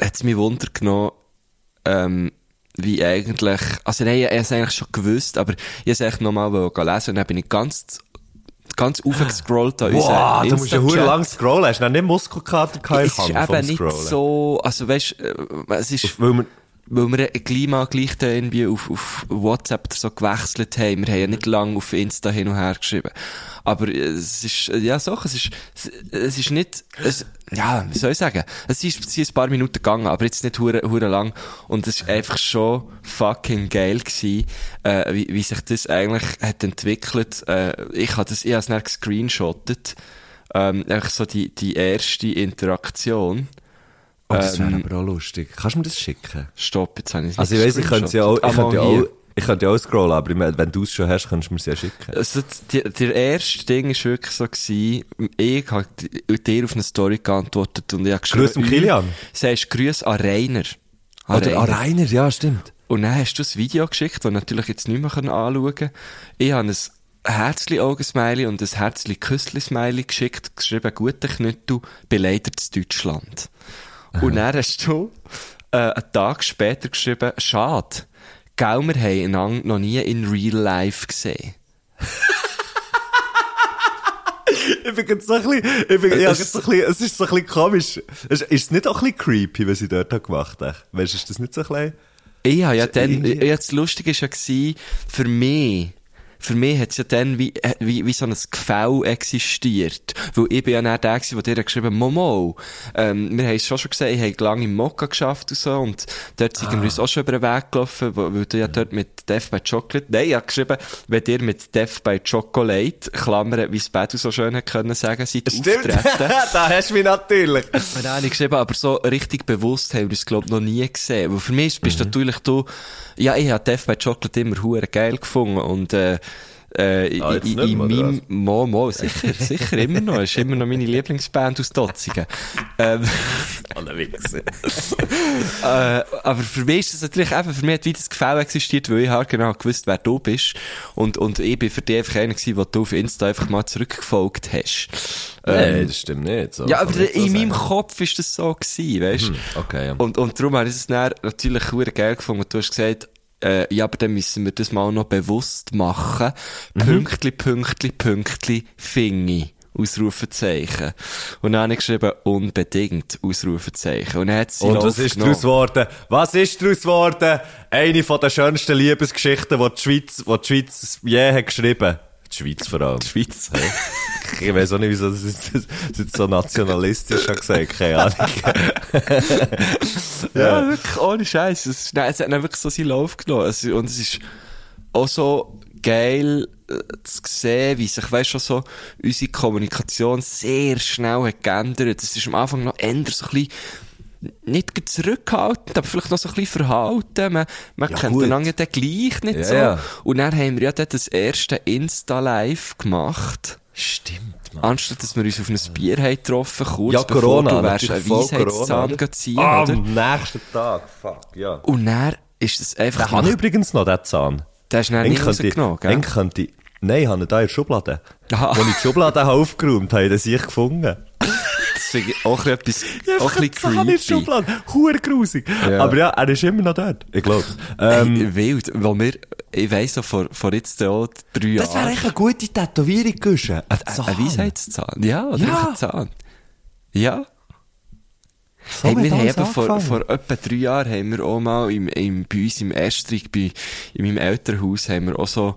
hat's mich Wunder genommen, ähm, wie eigentlich, also nein, ich habe es eigentlich schon gewusst, aber ich habe es nochmal lesen und dann bin ich ganz, ganz aufgescrollt an Wow, unseren du musst ja hure lang scrollen. Hast du noch nicht Muskelkater gehabt? Ist Kann vom eben nicht so, also weißt, äh, es ist, Weil wir, weil wir gleich mal gleich dann irgendwie auf, auf WhatsApp oder so gewechselt haben. Wir haben ja nicht lange auf Insta hin und her geschrieben. Aber es ist, ja, so, es ist, es ist nicht, es, ja, wie soll ich sagen? Es ist, es sind ein paar Minuten gegangen, aber jetzt nicht hure, hure lang. Und es ist einfach schon fucking geil gewesen, äh, wie, wie sich das eigentlich hat entwickelt. Äh, ich habe das, ich habe es gescreenshottet. Ähm, einfach so die, die erste Interaktion. Oh, das wäre Ähm, aber auch lustig. Kannst du mir das schicken? Stopp, jetzt habe ich es Also ich nicht weiss, ich könnte ja auch, ich könnte ja auch, ich könnte ja auch scrollen, aber ich meine, wenn du es schon hast, kannst du mir es ja schicken. Also, die, der erste Ding war wirklich so gewesen, ich habe dir auf eine Story geantwortet und ich habe geschrieben, Grüß dem Kilian. Sagst Grüß an Rainer. An Oder an Rainer, ja, stimmt. Und dann hast du das Video geschickt, das natürlich jetzt nicht mehr anschauen kann. Ich habe ein Herzli-Augen-Smiley und ein Herzli-Küssli-Smiley geschickt, geschrieben, gute Knüttel, beleidigtes Deutschland. Und dann hast du äh, einen Tag später geschrieben, schade, gell, wir haben einander noch nie in real life gesehen. Ich bin jetzt so ein bisschen, ich bin, ich jetzt so ein bisschen, es ist so ein bisschen komisch. Ist, ist es nicht auch ein bisschen creepy, was sie dort gemacht hat? Weißt du, ist das nicht so ein bisschen? Ich habe ja dann, ja, das Lustige war ja, für mich, für mich hat es ja dann wie, äh, wie, wie so ein Gefäll existiert. Weil ich bin ja nicht der gewesen, der dir geschrieben hat, Momo, ähm, wir haben es schon schon gesehen, ich habe lange im Mokka geschafft und so, und dort sind wir uns auch schon über den Weg gelaufen, weil du ja dort mit Death by Chocolate, nein, ich habe geschrieben, wenn ihr mit Death by Chocolate, Klammern, wie es Bedu so schön hat können sagen, seid auftreten. da hast du mich natürlich. Dann habe ich geschrieben, aber so richtig bewusst haben wir es, glaube ich, noch nie gesehen. Weil für mich bist Mhm. natürlich du, ja, ich habe Death by Chocolate immer hure geil gefunden und, äh, äh, Ah, in, in meinem, Mo, Mo, sicher, sicher, immer noch. Ist immer noch meine Lieblingsband aus Dotzingen. ähm, Alle Wichser. äh, aber für mich ist das natürlich eben, für mich hat wie das Gefälle existiert, weil ich halt genau gewusst, wer du bist. Und, und ich bin für dich einfach einer gewesen, wo du auf Insta einfach mal zurückgefolgt hast. Nein, das stimmt nicht. So. Ja, aber so in meinem. Kopf ist das so gewesen, weißt du? Okay, ja. Und, und darum habe ich es dann natürlich hure geil gefunden. Du hast gesagt, äh, ja, aber dann müssen wir das mal noch bewusst machen. Mhm. Pünktli, Pünktli, Pünktli, Fingi. Ausrufezeichen. Und dann habe ich geschrieben, unbedingt, Ausrufezeichen. Und dann hat sie Und was ist genommen. daraus geworden? Was ist daraus geworden? Eine von der schönsten Liebesgeschichten, die die Schweiz, die die Schweiz je hat geschrieben. Die Schweiz vor allem. Die Schweiz. Ich weiß auch nicht, wieso das ist, das ist jetzt so nationalistisch hat gesagt, keine Ahnung. Ja, wirklich, ohne Scheiß. Es, nein, es hat dann wirklich so seinen Lauf genommen. Es, und es ist auch so geil äh, zu sehen, wie sich, weißt du, so unsere Kommunikation sehr schnell hat geändert. Es ist am Anfang noch eher so ein bisschen nicht zurückhaltend, aber vielleicht noch so ein bisschen verhalten. Man, man Ja, kennt gut. einander dann gleich nicht Ja, so. ja. Und dann haben wir ja dann das erste Insta-Live gemacht. Stimmt, man. Anstatt dass wir uns auf ein Bier haben getroffen, kurz Ja, bevor Corona, du wärst Corona, Weisheitszahn ziehen, Ah, oder? am nächsten Tag, fuck, ja. Und dann ist es einfach... Den habe ich übrigens noch, den Zahn. Den hast du dann Den nicht rausgenommen, gell? den könnte ich, nein, ich habe ihn da in der Schublade. Aha. Als ich die Schublade habe aufgeräumt habe, ich den sich gefunden. Auch etwas, auch ein bisschen creepy. Hure grusig. Ja. Aber ja, er ist immer noch dort. Ich glaube. Ähm, Hey, wild, weil wir, ich weiss so, vor, vor jetzt auch drei das wäre Jahren... echt eine gute Tätowierung, Guschen. Ein Ein ein Weisheitszahn, ja, oder Ja. ein Zahn. Ja. So hey, wir haben eben vor, vor etwa drei Jahren haben wir auch mal im, im, bei uns im Estrich, bei, in meinem Elternhaus, haben wir auch so,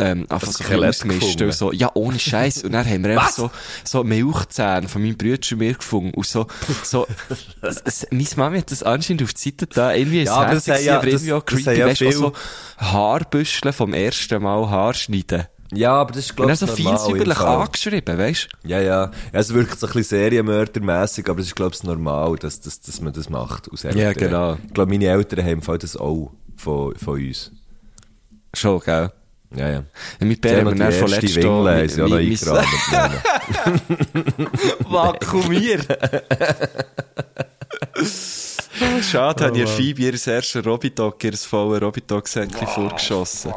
ähm, einfach so ein ausgemischt und so, ja, ohne Scheiß. Und dann haben wir einfach so, so Milchzähne von meinem Bruder und mir gefunden. Und so, so, meine Mami hat das anscheinend auf die Seite da, irgendwie Ja, aber das haben ja- aber irgendwie das- auch creepy, ja weißt du, viel- so Haarbüscheln vom ersten Mal Haarschneiden. Ja, aber das ist, glaube ich, so feinsäuberlich angeschrieben, weißt Ja, ja. ja. Es wirkt so ein bisschen serienmördermässig, aber es ist, glaube ich, normal, dass, dass, dass man das macht. Aus Eltern. Ja, genau. Ich glaube, meine Eltern haben das auch von, von uns. Schon, gell? Ja, ja. Ja, mit Sie Bär haben haben noch wir die dann erste vorletzt Wingle, haben auch sie auch noch mi- mi- eingerahmt. Vakuumiert. Schade, habe ich Phoebe ihr erstes Robidog, ihr volles Robidog-Säckchen vorgeschossen.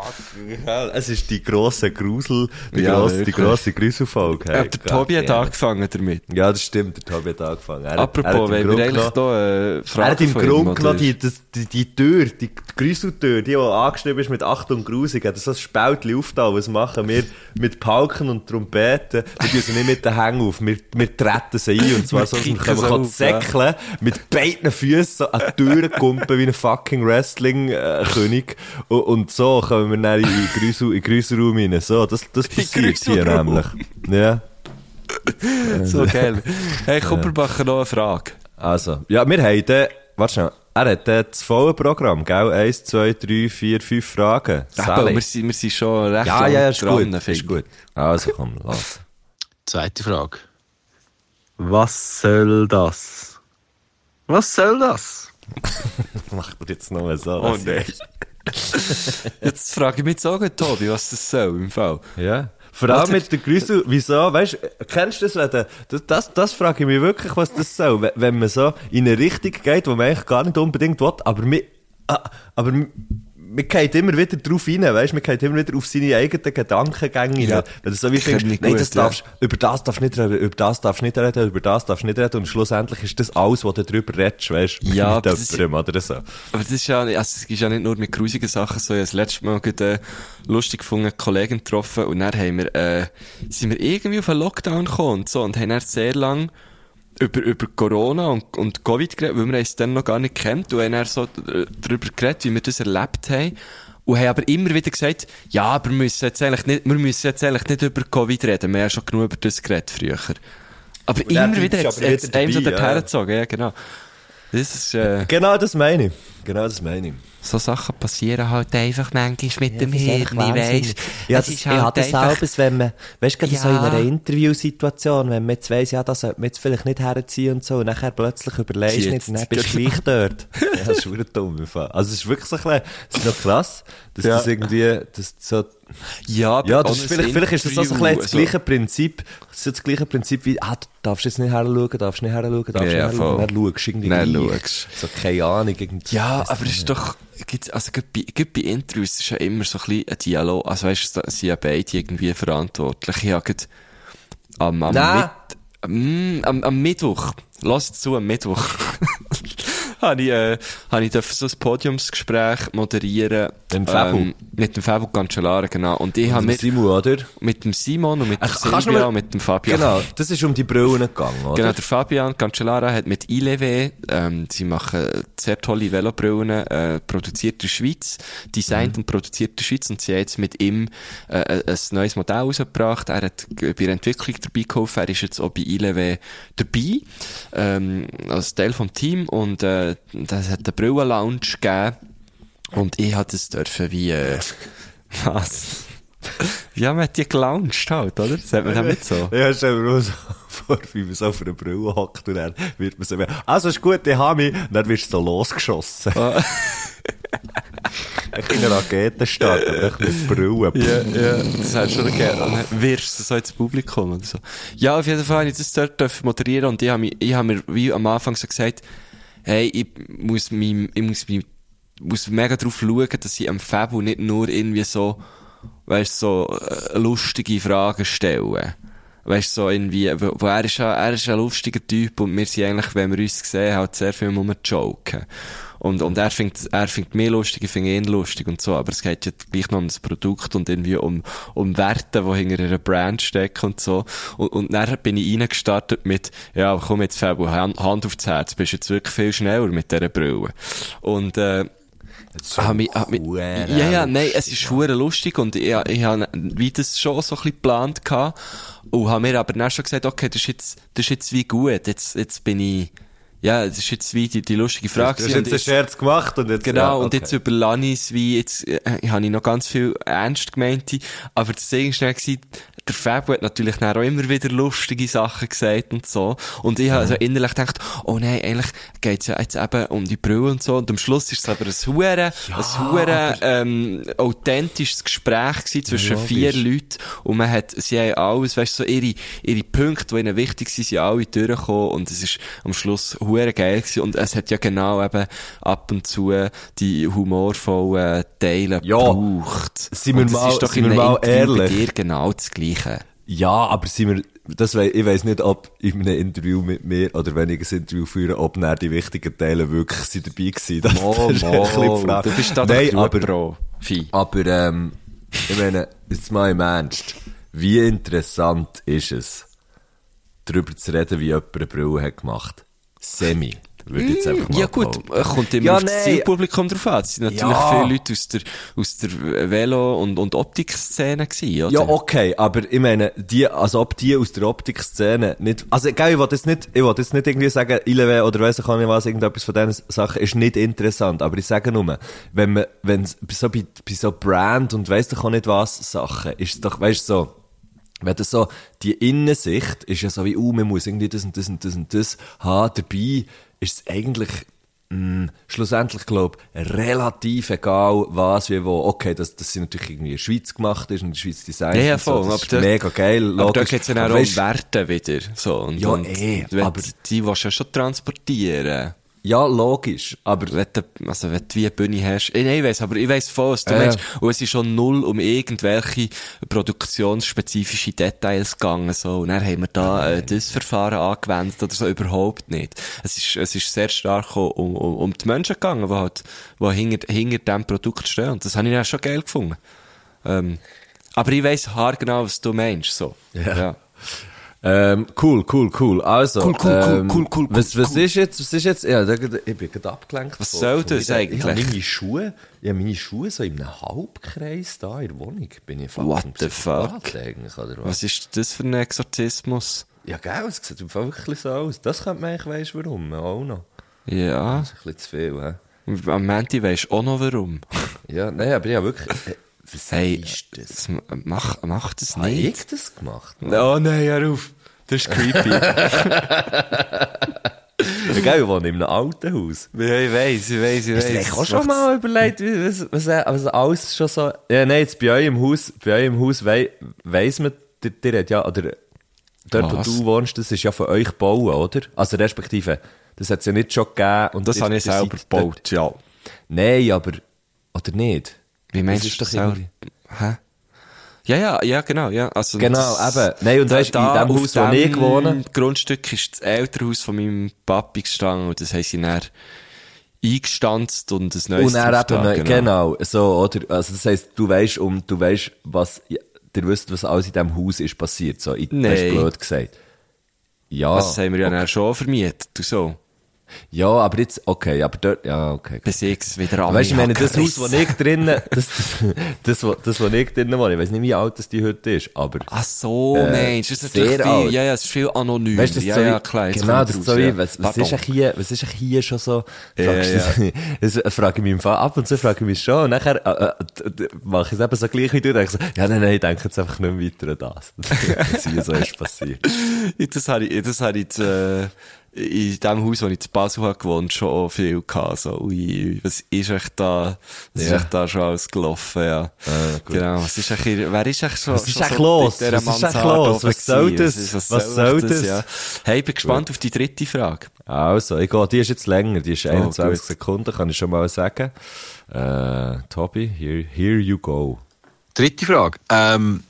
Ja, es ist die grosse Grusel, die, Ja, grosse, die grosse Gruselfolge. Ja, der Tobi hat angefangen damit. Ja, das stimmt, der Tobi hat angefangen. Er, Apropos, er wenn wir eigentlich hier äh, Er Fragen hat im Grunde genommen die, das, die, die Tür, die, die Gruseltür, die, die angeschrieben ist mit Achtung grusig, hat so ein Spältchen aufgetan. Was machen wir mit Pauken und Trompeten? Wir tun sie nicht mit den Hängen auf, wir, wir treten sie ein. Und zwar so, dass können sie auf, ja. säckeln, mit beiden Füßen an die Tür kumpen wie ein fucking Wrestling-König. und, und so kommen wir dann in den den Gruselraum rein. So, das, das passiert hier nämlich. Ja. So geil. Hey, Kupperbacher, noch eine Frage. Also, ja, wir haben dann, warte schnell, er hat dann das volle Programm, gell? Eins, zwei, drei, vier, fünf Fragen. Aber Sally. wir sind, wir sind schon recht ja, ja, ja, ist dran, gut, ist gut. Also, komm, lass. Zweite Frage. Was soll das? Was soll das? Macht er jetzt noch mal so. Oh nein. Jetzt frage ich mich jetzt auch, Tobi, was das soll im Fall. Ja. Vor allem mit der Grüße, wieso, weißt du, kennst du das, wenn das, das, das frage ich mich wirklich, was das soll, wenn, man so in eine Richtung geht, wo man eigentlich gar nicht unbedingt will, aber mir, ah, aber man geht immer wieder drauf rein, weißt man geht immer wieder auf seine eigenen Gedankengänge Ja. rein. Wenn du so wie mich nein, gut, das ja. darfst, über das darfst du nicht reden, über das darfst du nicht reden, über das darfst du nicht reden, und schlussendlich ist das alles, was du darüber redest, weißt du, Ja, mit jemandem oder so. Aber das ist ja, also es ist ja nicht nur mit grusigen Sachen so. Ich habe das letzte Mal gerade, äh, lustig gefunden, eine Kollegin getroffen und dann haben wir, äh, sind wir irgendwie auf einen Lockdown gekommen und so und haben dann sehr lang über, über Corona und, und Covid geredet, weil wir es dann noch gar nicht kennt und haben dann so darüber geredet, wie wir das erlebt haben. Und haben aber immer wieder gesagt, ja, aber wir müssen jetzt eigentlich nicht, wir müssen jetzt eigentlich nicht über Covid reden. Wir haben schon genug über das geredet früher. Aber Und immer wieder hat es einem so dorthin ja. gezogen, ja, genau. Das ist, äh, Genau das meine ich. Genau das meine ich. So Sachen passieren halt einfach manchmal mit dem das ist Hirn, einfach weisst wahnsinnig. Ja, das, Es ich habe das selbst, wenn man, weißt du, gerade so in Ja. einer Interviewsituation, wenn man jetzt weiss, ja, das sollte man jetzt vielleicht nicht herziehen und so, und nachher plötzlich überlegst du nicht, und dann bist du gleich dort. Ja, das ist verdammt dumm. im Fall. Also, es ist wirklich so ein bisschen, es ist noch krass, dass Ja. das irgendwie, das so, Ja, ja, das ist, vielleicht, vielleicht ist das so ein bisschen das gleiche Prinzip, das ist das gleiche Prinzip wie, ah, du darfst jetzt nicht herschauen, darfst nicht herschauen, darfst Ja, nicht ja, herschauen, voll. dann schaust irgendwie schaust. So, keine Ahnung, irgendwie. Ja, aber es ist doch, gibt's, also, gerade bei, gerade bei Interviews ist ja immer so ein bisschen ein Dialog, also weißt du, sind ja beide irgendwie verantwortlich. Ich habe am, am, Nein. Mit, mm, am, am Mittwoch, lass zu, am Mittwoch, habe ich, äh, habe ich so ein Podiumsgespräch moderieren. Mit dem Fabu? Ähm, mit dem Fabu Cancellara, genau. Und ich habe mit, Simu, oder? mit dem Simon und mit dem Ach, Silvia mal- und mit dem Fabian. Genau, das ist um die Brillen gegangen, oder? Genau, der Fabian Cancellara hat mit ILEW, ähm, sie machen sehr tolle Velobrillen, äh, produziert in der Schweiz, designt und produziert in der Schweiz und sie haben jetzt mit ihm äh, äh, ein neues Modell rausgebracht. Er hat bei der Entwicklung dabei geholfen, er ist jetzt auch bei ILEW dabei, ähm, als Teil vom Team und äh, das hat eine Brillen-Lounge gegeben und ich hatte das dürfen wie, äh, was? Ja, man hat die gelauncht halt, oder? Sagt man das nicht so? Ja, stell mir nur so vor, wie man so auf einer Brille hockt und dann wird man so, also ist gut, ich habe mich, und dann wirst du so losgeschossen. Ah. Ein kleiner Raketenstart, echt mit Brillen. Ja, ja, das hast du schon gerne. Und dann wirfst du so ins Publikum oder so. Ja, auf jeden Fall habe ich das dort moderieren und ich habe, mich, ich habe mir wie am Anfang so gesagt, hey, ich muss mich, ich muss mich, muss mega drauf schauen, dass ich am Fabu nicht nur irgendwie so, weißt so, äh, lustige Fragen stelle. Weißt so irgendwie, wo, er ist ja, er ist ein lustiger Typ und wir sind eigentlich, wenn wir uns sehen, halt sehr viel um joken. Und, und er findet, er findet mich lustig, ich finde ihn lustig und so, aber es geht ja gleich noch um das Produkt und irgendwie um, um Werte, die hinter einer Brand stecken und so. Und, und dann bin ich reingestartet mit, ja, komm jetzt Fabu, Hand, Hand aufs Herz, bist jetzt wirklich viel schneller mit dieser Brille. Und, äh, Ah, mi, ah, mi, Huere ja, ja, nein, es ist hure lustig und ich, ich habe wie das schon so ein bisschen geplant gehabt und habe mir aber dann schon gesagt, okay, das ist jetzt, das ist jetzt wie gut, jetzt, jetzt bin ich, ja, das ist jetzt wie die, die lustige Du Frage. hast gewesen. jetzt einen Scherz gemacht und jetzt... Genau, ja, und okay. jetzt überlasse ich es wie, jetzt äh, habe ich noch ganz viel ernst gemeinte, aber das Ding gewesen, der Fabio hat natürlich dann auch immer wieder lustige Sachen gesagt und so. Und ich habe also innerlich gedacht, oh nein, eigentlich geht's ja jetzt eben um die Brille und so. Und am Schluss ist es aber ein hure, ein hure, ähm, authentisches Gespräch gewesen zwischen logisch. vier Leuten. Und man hat, sie haben alles, weißt du, so ihre, ihre Punkte, die ihnen wichtig sind, sind alle durchgekommen. Und es ist am Schluss hure geil gewesen. Und es hat ja genau eben ab und zu die humorvollen Teile Ja, gebraucht. sind wir mal- ist doch sind in wir mal bei ehrlich? dir genau das Gleiche. Ja, aber sind wir, das wei, ich weiss nicht, ob in einem Interview mit mir, oder wenn ich ein Interview führe, ob dann die wichtigen Teile wirklich sind dabei gewesen. Das, Mo, ist mo, du bist da Nein, aber, Pro. Aber, ähm, ich meine, jetzt mal im Ernst. Wie interessant ist es, darüber zu reden, wie jemand eine Brille hat gemacht? Semi. Würde ich jetzt einfach mal Ja gut, behaupten. äh, kommt immer Ja, auf das. Zielpublikum drauf an. Es sind natürlich Ja. viele Leute aus der, aus der Velo- und, und Optikszene gewesen, oder? Ja, okay, aber ich meine, die, als ob die aus der Optikszene nicht, also, gell, ich will jetzt nicht, ich will jetzt nicht irgendwie sagen, Ileve oder weiss ich auch nicht was, irgendetwas von diesen Sachen ist nicht interessant, aber ich sage nur, wenn man, wenn so bei, bei so Brand und weiss doch auch nicht was Sachen, ist es doch, weißt du, so, wenn das so, die Innensicht ist ja so wie, uh, man muss irgendwie das und das und das und das haben, dabei ist es eigentlich, mh, schlussendlich, glaub, relativ egal, was, wie, wo. Okay, dass, sie natürlich irgendwie in der Schweiz gemacht ist und in der Schweiz designt Ja, ja, und so, voll. das ist da- mega geil, Aber da logisch. geht's ja dann auch um Werte wieder. So, und, Ja, und, eh, wenn- aber- Die willst du ja schon transportieren. Ja, logisch, aber Wenn du, also, wenn du wie eine Bühne hast. Ich, nein, ich weiss, aber ich weiss voll, was du Ja, meinst. ja. Und es ist schon null um irgendwelche produktionsspezifische Details gegangen, so. Und dann haben wir da, äh, das Verfahren angewendet oder so, überhaupt nicht. Es ist, es ist sehr stark um, um, um die Menschen gegangen, die halt, die hinter, hinter diesem Produkt stehen. Und das habe ich dann schon geil gefunden. Ähm, aber ich weiss haargenau, was du meinst, so. Ja. Ähm, cool, cool, cool. Also, Cool, cool, cool, ähm, cool, cool, was, was ist jetzt, was ist jetzt, ja, da, ich bin gerade abgelenkt. Was soll das eigentlich? Ich habe meine Schuhe, ich habe meine Schuhe so in einem Halbkreis da in der Wohnung. Bin ich What the fuck? Eigentlich, oder was? Was ist das für ein Exorzismus? Ja, gell, es sieht im Fall wirklich so aus. Das könnte man eigentlich, weisst warum, auch noch. Ja. Das ist ein bisschen zu viel, hä? Am Menti weisst auch noch warum. Ja, nein, aber ja, wirklich, was Hey, ist das? das mach, mach das Habe nicht. ich das gemacht? Oh nein, hör auf. Das ist creepy. Ja, gell, ich wohne in einem alten Haus. ja, ich weiss, ich weiss, ich du eigentlich auch schon mal überlegt, was, was, was alles schon so... Ja, nein, jetzt bei euch im Haus, bei euch im Haus wei, weiss man, der, der hat ja, oder dort, Was? wo du wohnst, das ist ja von euch gebaut, oder? Also respektive, das hat es ja nicht schon gegeben. Und Das habe ich selber gebaut, ja. Nein, aber, oder nicht? Wie meinst Das du das irgendwie- Hä? Ja, ja, ja, genau, ja. Also, Genau, das- eben. Nein, und weisst, in dem Haus, wo ich wohne- Grundstück ist das Elternhaus von meinem Papi gestanden und das haben sie dann eingestanzt und ein neues Und drauf eben, da, neu- genau, so, oder? Also das heisst, du weisst, um, du weisst, was, ihr wisst, was alles in diesem Haus ist passiert, so, in, Nein. das ist blöd gesagt. Ja. Das haben wir ja dann schon vermietet, du so. Ja, aber jetzt, okay, aber dort, ja, okay. Bis ich es wieder an Weißt du, ich meine, das. Haus, wo ich drinnen, das, das, wo, das, wo ich drinnen wohne, ich weiß nicht, wie alt das die heute ist, aber, Ach so, Äh, Mensch, das ist sehr viel, alt. ja, ja, es ist viel anonym. weißt du, das ja, so ja, klar, genau, das ist so wie, ja. was, was ist hier, was ist hier schon so, Ja, fragst du das, das frage ich mich im Fall, ab und zu frage ich mich schon, und nachher, äh, äh, mache ich es eben so gleich wie du, denke so, ja, nein, nein, ich denke jetzt einfach nicht weiter an das. Was hier so ist passiert. Das habe ich, das habe ich jetzt, äh, in dem Haus, wo ich zu Basel habe gewohnt, schon viel gehabt. So, ui, was ist echt da, was ist Ja. echt da schon alles gelaufen, ja. genau, was ist echt, hier- wer ist echt schon, Was ist echt so los? Was ist echt los? Was soll das? ist- Was echt soll das? Ja. Hey, ich bin gespannt auf die dritte Frage. Also, ich gehe, die ist jetzt länger, die ist 21 Oh. Sekunden, kann ich schon mal sagen. Äh, Tobi, here, here you go. Dritte Frage. Ähm,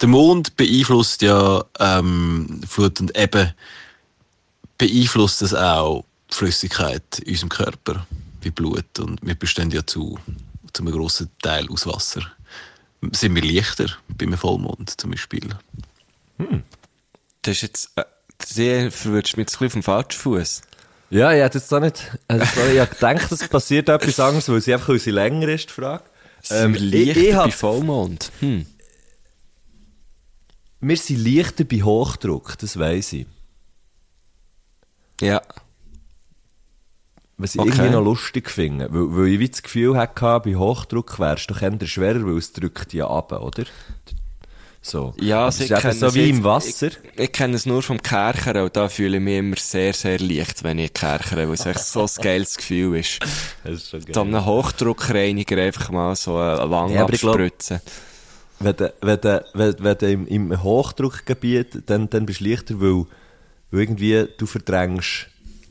der Mond beeinflusst ja ähm, Flut und eben beeinflusst es auch die Flüssigkeit in unserem Körper, wie Blut. Und wir bestehen ja zu, zu einem grossen Teil aus Wasser. Sind wir leichter bei einem Vollmond zum Beispiel? Das ist jetzt, äh, sehr verwirrst mich jetzt ein bisschen auf dem falschen Fuß. Ja, ich hätte jetzt auch nicht, also, ich habe gedacht, es passiert etwas anderes, weil sie einfach sie länger ist, die Frage. Ähm, ich, leichter ich bei hab, Vollmond. Hm. wir sind leichter bei Hochdruck, das weiss ich. Ja. Was ich Okay. irgendwie noch lustig finde. Weil, weil ich wie das Gefühl hatte, bei Hochdruck wärst du doch eher schwerer, weil es drückt ja ab, oder? So. Ja, Aber also es ich ist eben kenne so es wie jetzt- im Wasser. Ich, ich kenne es nur vom Kerchern und da fühle ich mich immer sehr, sehr leicht, wenn ich kerchere, weil es echt so ein geiles Gefühl ist. Das ist schon geil. So einem Hochdruckreiniger einfach mal so äh, lang Ja, ich glaub- abspritzen. wenn du, wenn du, wenn, wenn du im, im Hochdruckgebiet, dann, dann bist du leichter, weil, weil irgendwie du verdrängst,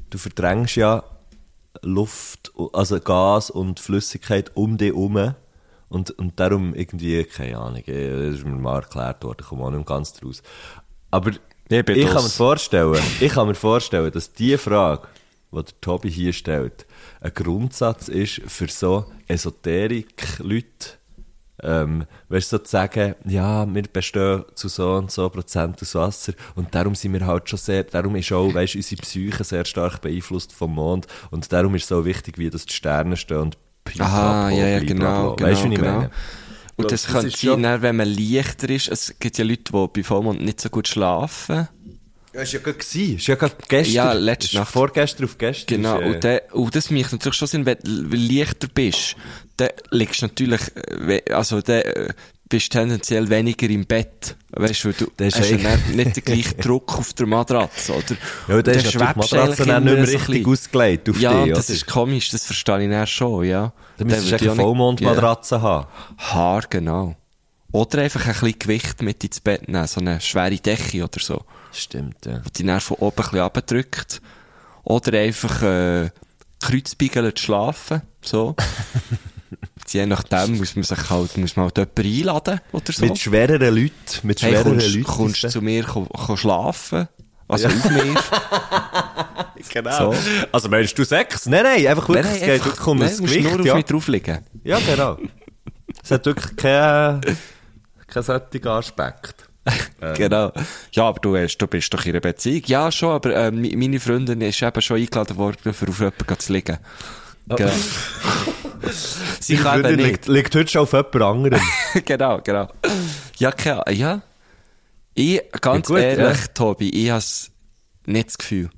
du verdrängst ja Luft, also Gas und Flüssigkeit um dich herum. Und, und darum irgendwie, keine Ahnung, eh, das ist mir mal erklärt worden, ich komme auch nicht ganz draus. Aber Ich ich kann mir vorstellen, ich kann mir vorstellen, dass die Frage, die der Tobi hier stellt, ein Grundsatz ist für so Esoterik-Leute, ähm, weißt du, so zu sagen, ja, wir bestehen zu so und so Prozent aus Wasser und darum sind wir halt schon sehr, darum ist auch, weißt du, unsere Psyche sehr stark beeinflusst vom Mond und darum ist es so wichtig, wie das die Sterne stehen und Aha, pipapo, ja, ja, genau, genau, Weißt du, wie ich genau. meine? Und das, Das könnte sein, dann, wenn man leichter ist, es gibt ja Leute, die bei Vollmond nicht so gut schlafen. Ja, ist ja gerade gewesen, ist ja gerade gestern. Ja, letzte Nacht. Vorgestern auf gestern. Genau, ist, äh, und, der, und das macht natürlich schon Sinn, wenn du leichter bist, dann liegst du natürlich, äh, also dann äh, bist du tendenziell weniger im Bett. Weißt du, du Das hast ja nicht, den gleichen Druck auf der Matratze, oder? Ja, dann ist die Matratze dann nicht mehr richtig ausgelegt auf Ja, dich, das oder? ist komisch, das verstehe ich dann schon, ja. Dann müsstest du eine Vollmondmatratze haben. Ja. Haar, genau. Oder einfach ein bisschen Gewicht mit ins Bett nehmen, so eine schwere Decke oder so. Stimmt, ja. die dann von oben ein bisschen abdrückt. Oder einfach, äh, kreuzbiegelnd schlafen, so. Je nachdem muss man sich halt, muss man halt jemanden einladen, oder so. Mit schwereren Leuten, mit hey, schwereren kommst, Leuten. kommst ist zu mir ko, ko schlafen? Also auf mir? Genau. So. Also meinst du sechs? Nein, nein, einfach wirklich, es geht wirklich um nein, das du Gewicht, nur auf ja. mich drauf liegen. Ja, genau. Es hat wirklich keinen, keinen solchen Aspekt. Genau. Ja, aber du, hast, du bist doch in einer Beziehung. Ja, schon, aber äh, meine Freundin ist eben schon eingeladen worden, für auf jemanden zu liegen. Genau. Sie kann eben nicht. liegt, liegt heute schon auf jemand anderem. genau, genau. Ja, keine ja. Ich, ganz Ja, gut, ehrlich, ja. Tobi, ich habe nicht das Gefühl.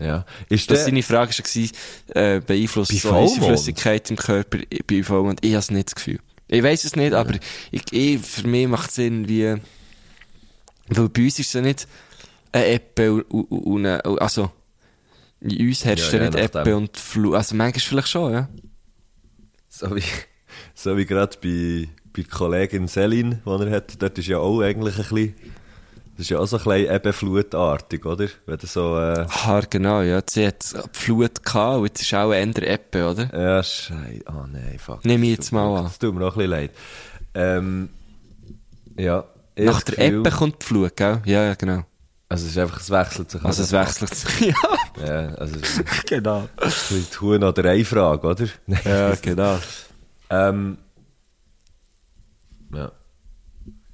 ja. Ist Das seine Frage war, äh, beeinflusst Bei so unsere? Flüssigkeit im Körper bei Vollmond. Ich habe es nicht das Gefühl. Ich weiß es nicht, aber ich, ich, für mich macht es Sinn, wie, weil bei uns ist es ja nicht eine Eppe und, und, und also, in uns herrscht Ja, ja, nicht. Eppe und Flu, also manchmal vielleicht schon, ja. so wie, so wie gerade bei, bei der Kollegin Selin, die er hat, dort ist ja auch eigentlich ein bisschen, das ist ja auch so ein bisschen eben flutartig, oder? Wenn so, äh, Ah, genau, ja. Sie hat die Flut gehabt und jetzt ist auch eine andere Eppe, oder? ja, schei, ah nein, fuck. Nehm ich jetzt mal an. Das tut mir auch ein bisschen leid. Ähm, ja. Nach der Gefühl- Eppe kommt die Flut, gell? Ja, ja, genau. Also es ist einfach, es wechselt sich. Also es wechselt sich. Ja. Ja, also genau. die Huhn oder Ei-Frage, oder? Ja, genau. Ähm, ja.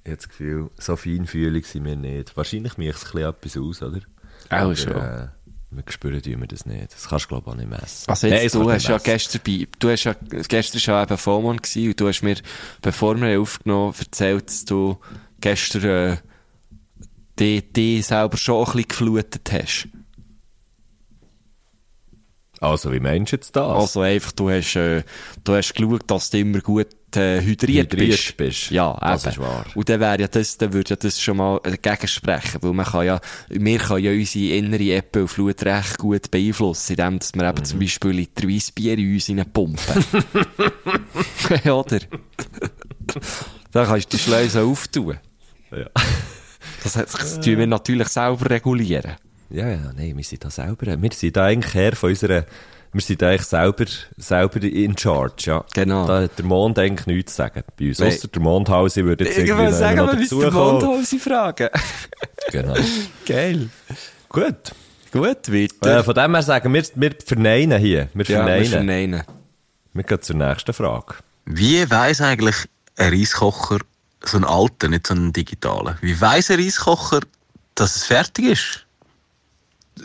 Ich habe das Gefühl, so feinfühlig sind wir nicht. Wahrscheinlich mich es ein bisschen etwas aus, oder? Auch Aber, schon. Äh, wir spüren wir das nicht. Das kannst du, glaube ich, auch nicht messen. Also Nein, jetzt, das du hast ja gestern bei, du hast ja, gestern ja eben Vollmond gewesen und du hast mir, bevor wir aufgenommen haben, erzählt, dass du gestern, äh, die, die selber schon ein bisschen geflutet hast. Also, wie meinst du jetzt das? Also einfach, du hast, äh, du hast geschaut, dass du immer gut äh, hydriert, Hydriert bist. bist. Ja, Das eben. ist wahr. Und dann wäre ja das, dann würde ja das schon mal dagegen sprechen, weil man kann ja, wir können ja unsere innere Eppe und Flut recht gut beeinflussen, indem dass wir eben Mhm. zum Beispiel Liter Weissbier in uns pumpen. Oder? dann kannst du die Schleuse auftun. Ja. Das, das tun wir natürlich selber regulieren. ja, ja, nein, wir sind da selber, wir sind da eigentlich her von unserer, wir sind da eigentlich selber, selber in charge, ja. Genau. Da hat der Mond eigentlich nichts zu sagen bei uns. Ausser der Mondhausi würde jetzt irgendwie sagen, noch wir müssen den. Mondhausi fragen. Genau. Geil. Gut. Gut, weiter. Äh, von dem her sagen wir, wir verneinen hier. Wir ja, wir verneinen. verneinen. Wir gehen zur nächsten Frage. Wie weiss eigentlich ein Reiskocher, so ein alter, nicht so ein digitaler, wie weiss ein Reiskocher, dass es fertig ist?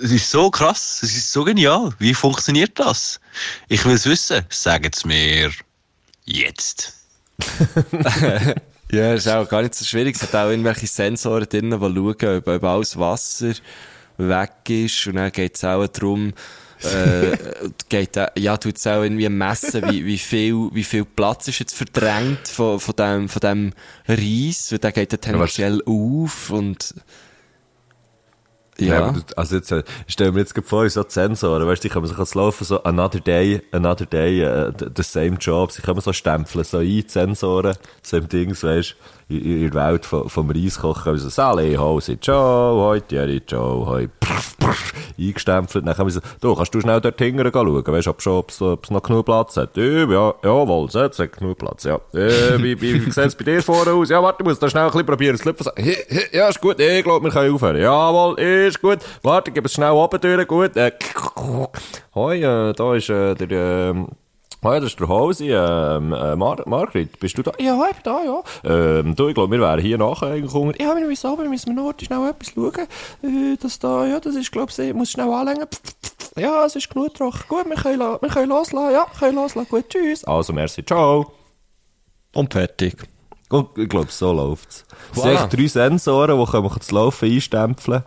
Es ist so krass, es ist so genial. Wie funktioniert das? Ich will es wissen. Sagt es mir jetzt. Ja, ist auch gar nicht so schwierig. Es hat auch irgendwelche Sensoren drin, die schauen, ob, ob alles Wasser weg ist. Und dann geht es auch darum, äh, geht, ja, tut es auch irgendwie messen, wie, wie viel, wie viel Platz ist jetzt verdrängt von, von dem, von dem Reis, weil der geht dann tendenziell auf und, Ja. ja. also jetzt, äh, ich stell mir jetzt vor, so die Sensoren, weißt du, die können sich jetzt laufen, so another day, another day, äh, the, same job, sie können so stempeln, so ein, die Sensoren, so im Dings, weißt du, in, der Welt vom, vom Reiskochen, so, Sally, Hose, ciao, heute, Jerry, ciao, hoi, prff, prff, eingestempelt, dann haben wir so, du, kannst du schnell dort hinten schauen, weißt du, ob schon, ob's, ob's noch genug Platz hat, ja, ja, jawohl, es hat genug Platz, ja, äh, wie, wie, wie sieht's bei dir vorne aus? Ja, warte, ich muss da schnell ein bisschen probieren, Hi, hi, ja, ist gut, ich glaube, wir können aufhören, jawohl, ist gut, warte, gib es schnell oben durch, gut, äh, hoi, äh, da ist, äh, der, ähm, Hoi, das ist der Hausi, ähm, äh, Mar Margrit, bist du da? Ja, ich bin da, ja. Ähm, du, ich glaube, wir wären hier nachher hungrig. Ja, wir so, wir müssen noch schnell etwas schauen. Äh, das da, ja, das ist, glaube ich, muss schnell anlängen. Ja, es ist genug trocken. Gut, wir können, wir können loslassen. Ja, können loslassen. Gut, tschüss. Also, merci, ciao. Und fertig. Und ich glaube, so läuft's. Es sind Voilà. eigentlich drei Sensoren, die können wir das Laufen einstempeln.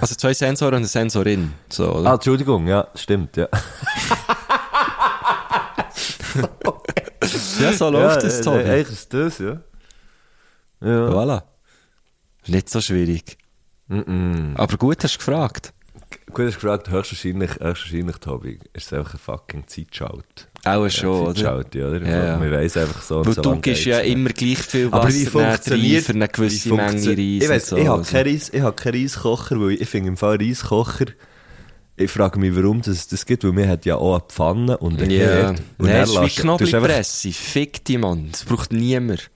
Also zwei Sensoren und eine Sensorin. So, oder? Ah, Entschuldigung, ja, stimmt, ja. ja, so läuft es, ja, Tobi. äh, Eigentlich ist das, ja. Ja. Voilà. Nicht so schwierig. Aber gut, hast du gefragt. Gut, hast du gefragt, höchstwahrscheinlich, höchstwahrscheinlich, Tobi, ist es einfach ein fucking Zeitschalt. Auch schon, oder? Zeitschalt, ja, oder? Ja, ja. Wir weiss einfach so Weil so du gibst ja nicht. immer gleich viel Aber Wasser wie rein funktioniert für eine gewisse Menge Reis. Ich weiss, und so. ich habe also. keinen Reiskocher, weil ich finde im Fall Reiskocher, ich frage mich, warum das, das gibt, weil wir hat ja auch eine Pfanne und einen Ja, Herd. Und Nein, dann es ist wie Knoblauchpresse. Fick die, Mann. Das braucht niemand.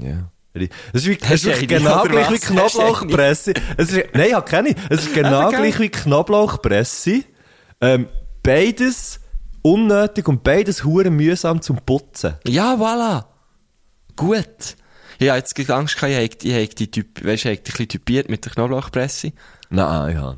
Ja. Das ist, wie, es ist genau gleich wie was? Knoblauchpresse. Es ist, nein, ich habe keine. Es ist genau gell? gleich wie Knoblauchpresse. Ähm, beides unnötig und beides hure mühsam zum Putzen. Ja, voilà. Gut. Ich habe jetzt Angst gehabt, ich ich hätte die typ, weißt, ich dich ein bisschen typiert mit der Knoblauchpresse. Nein, ja.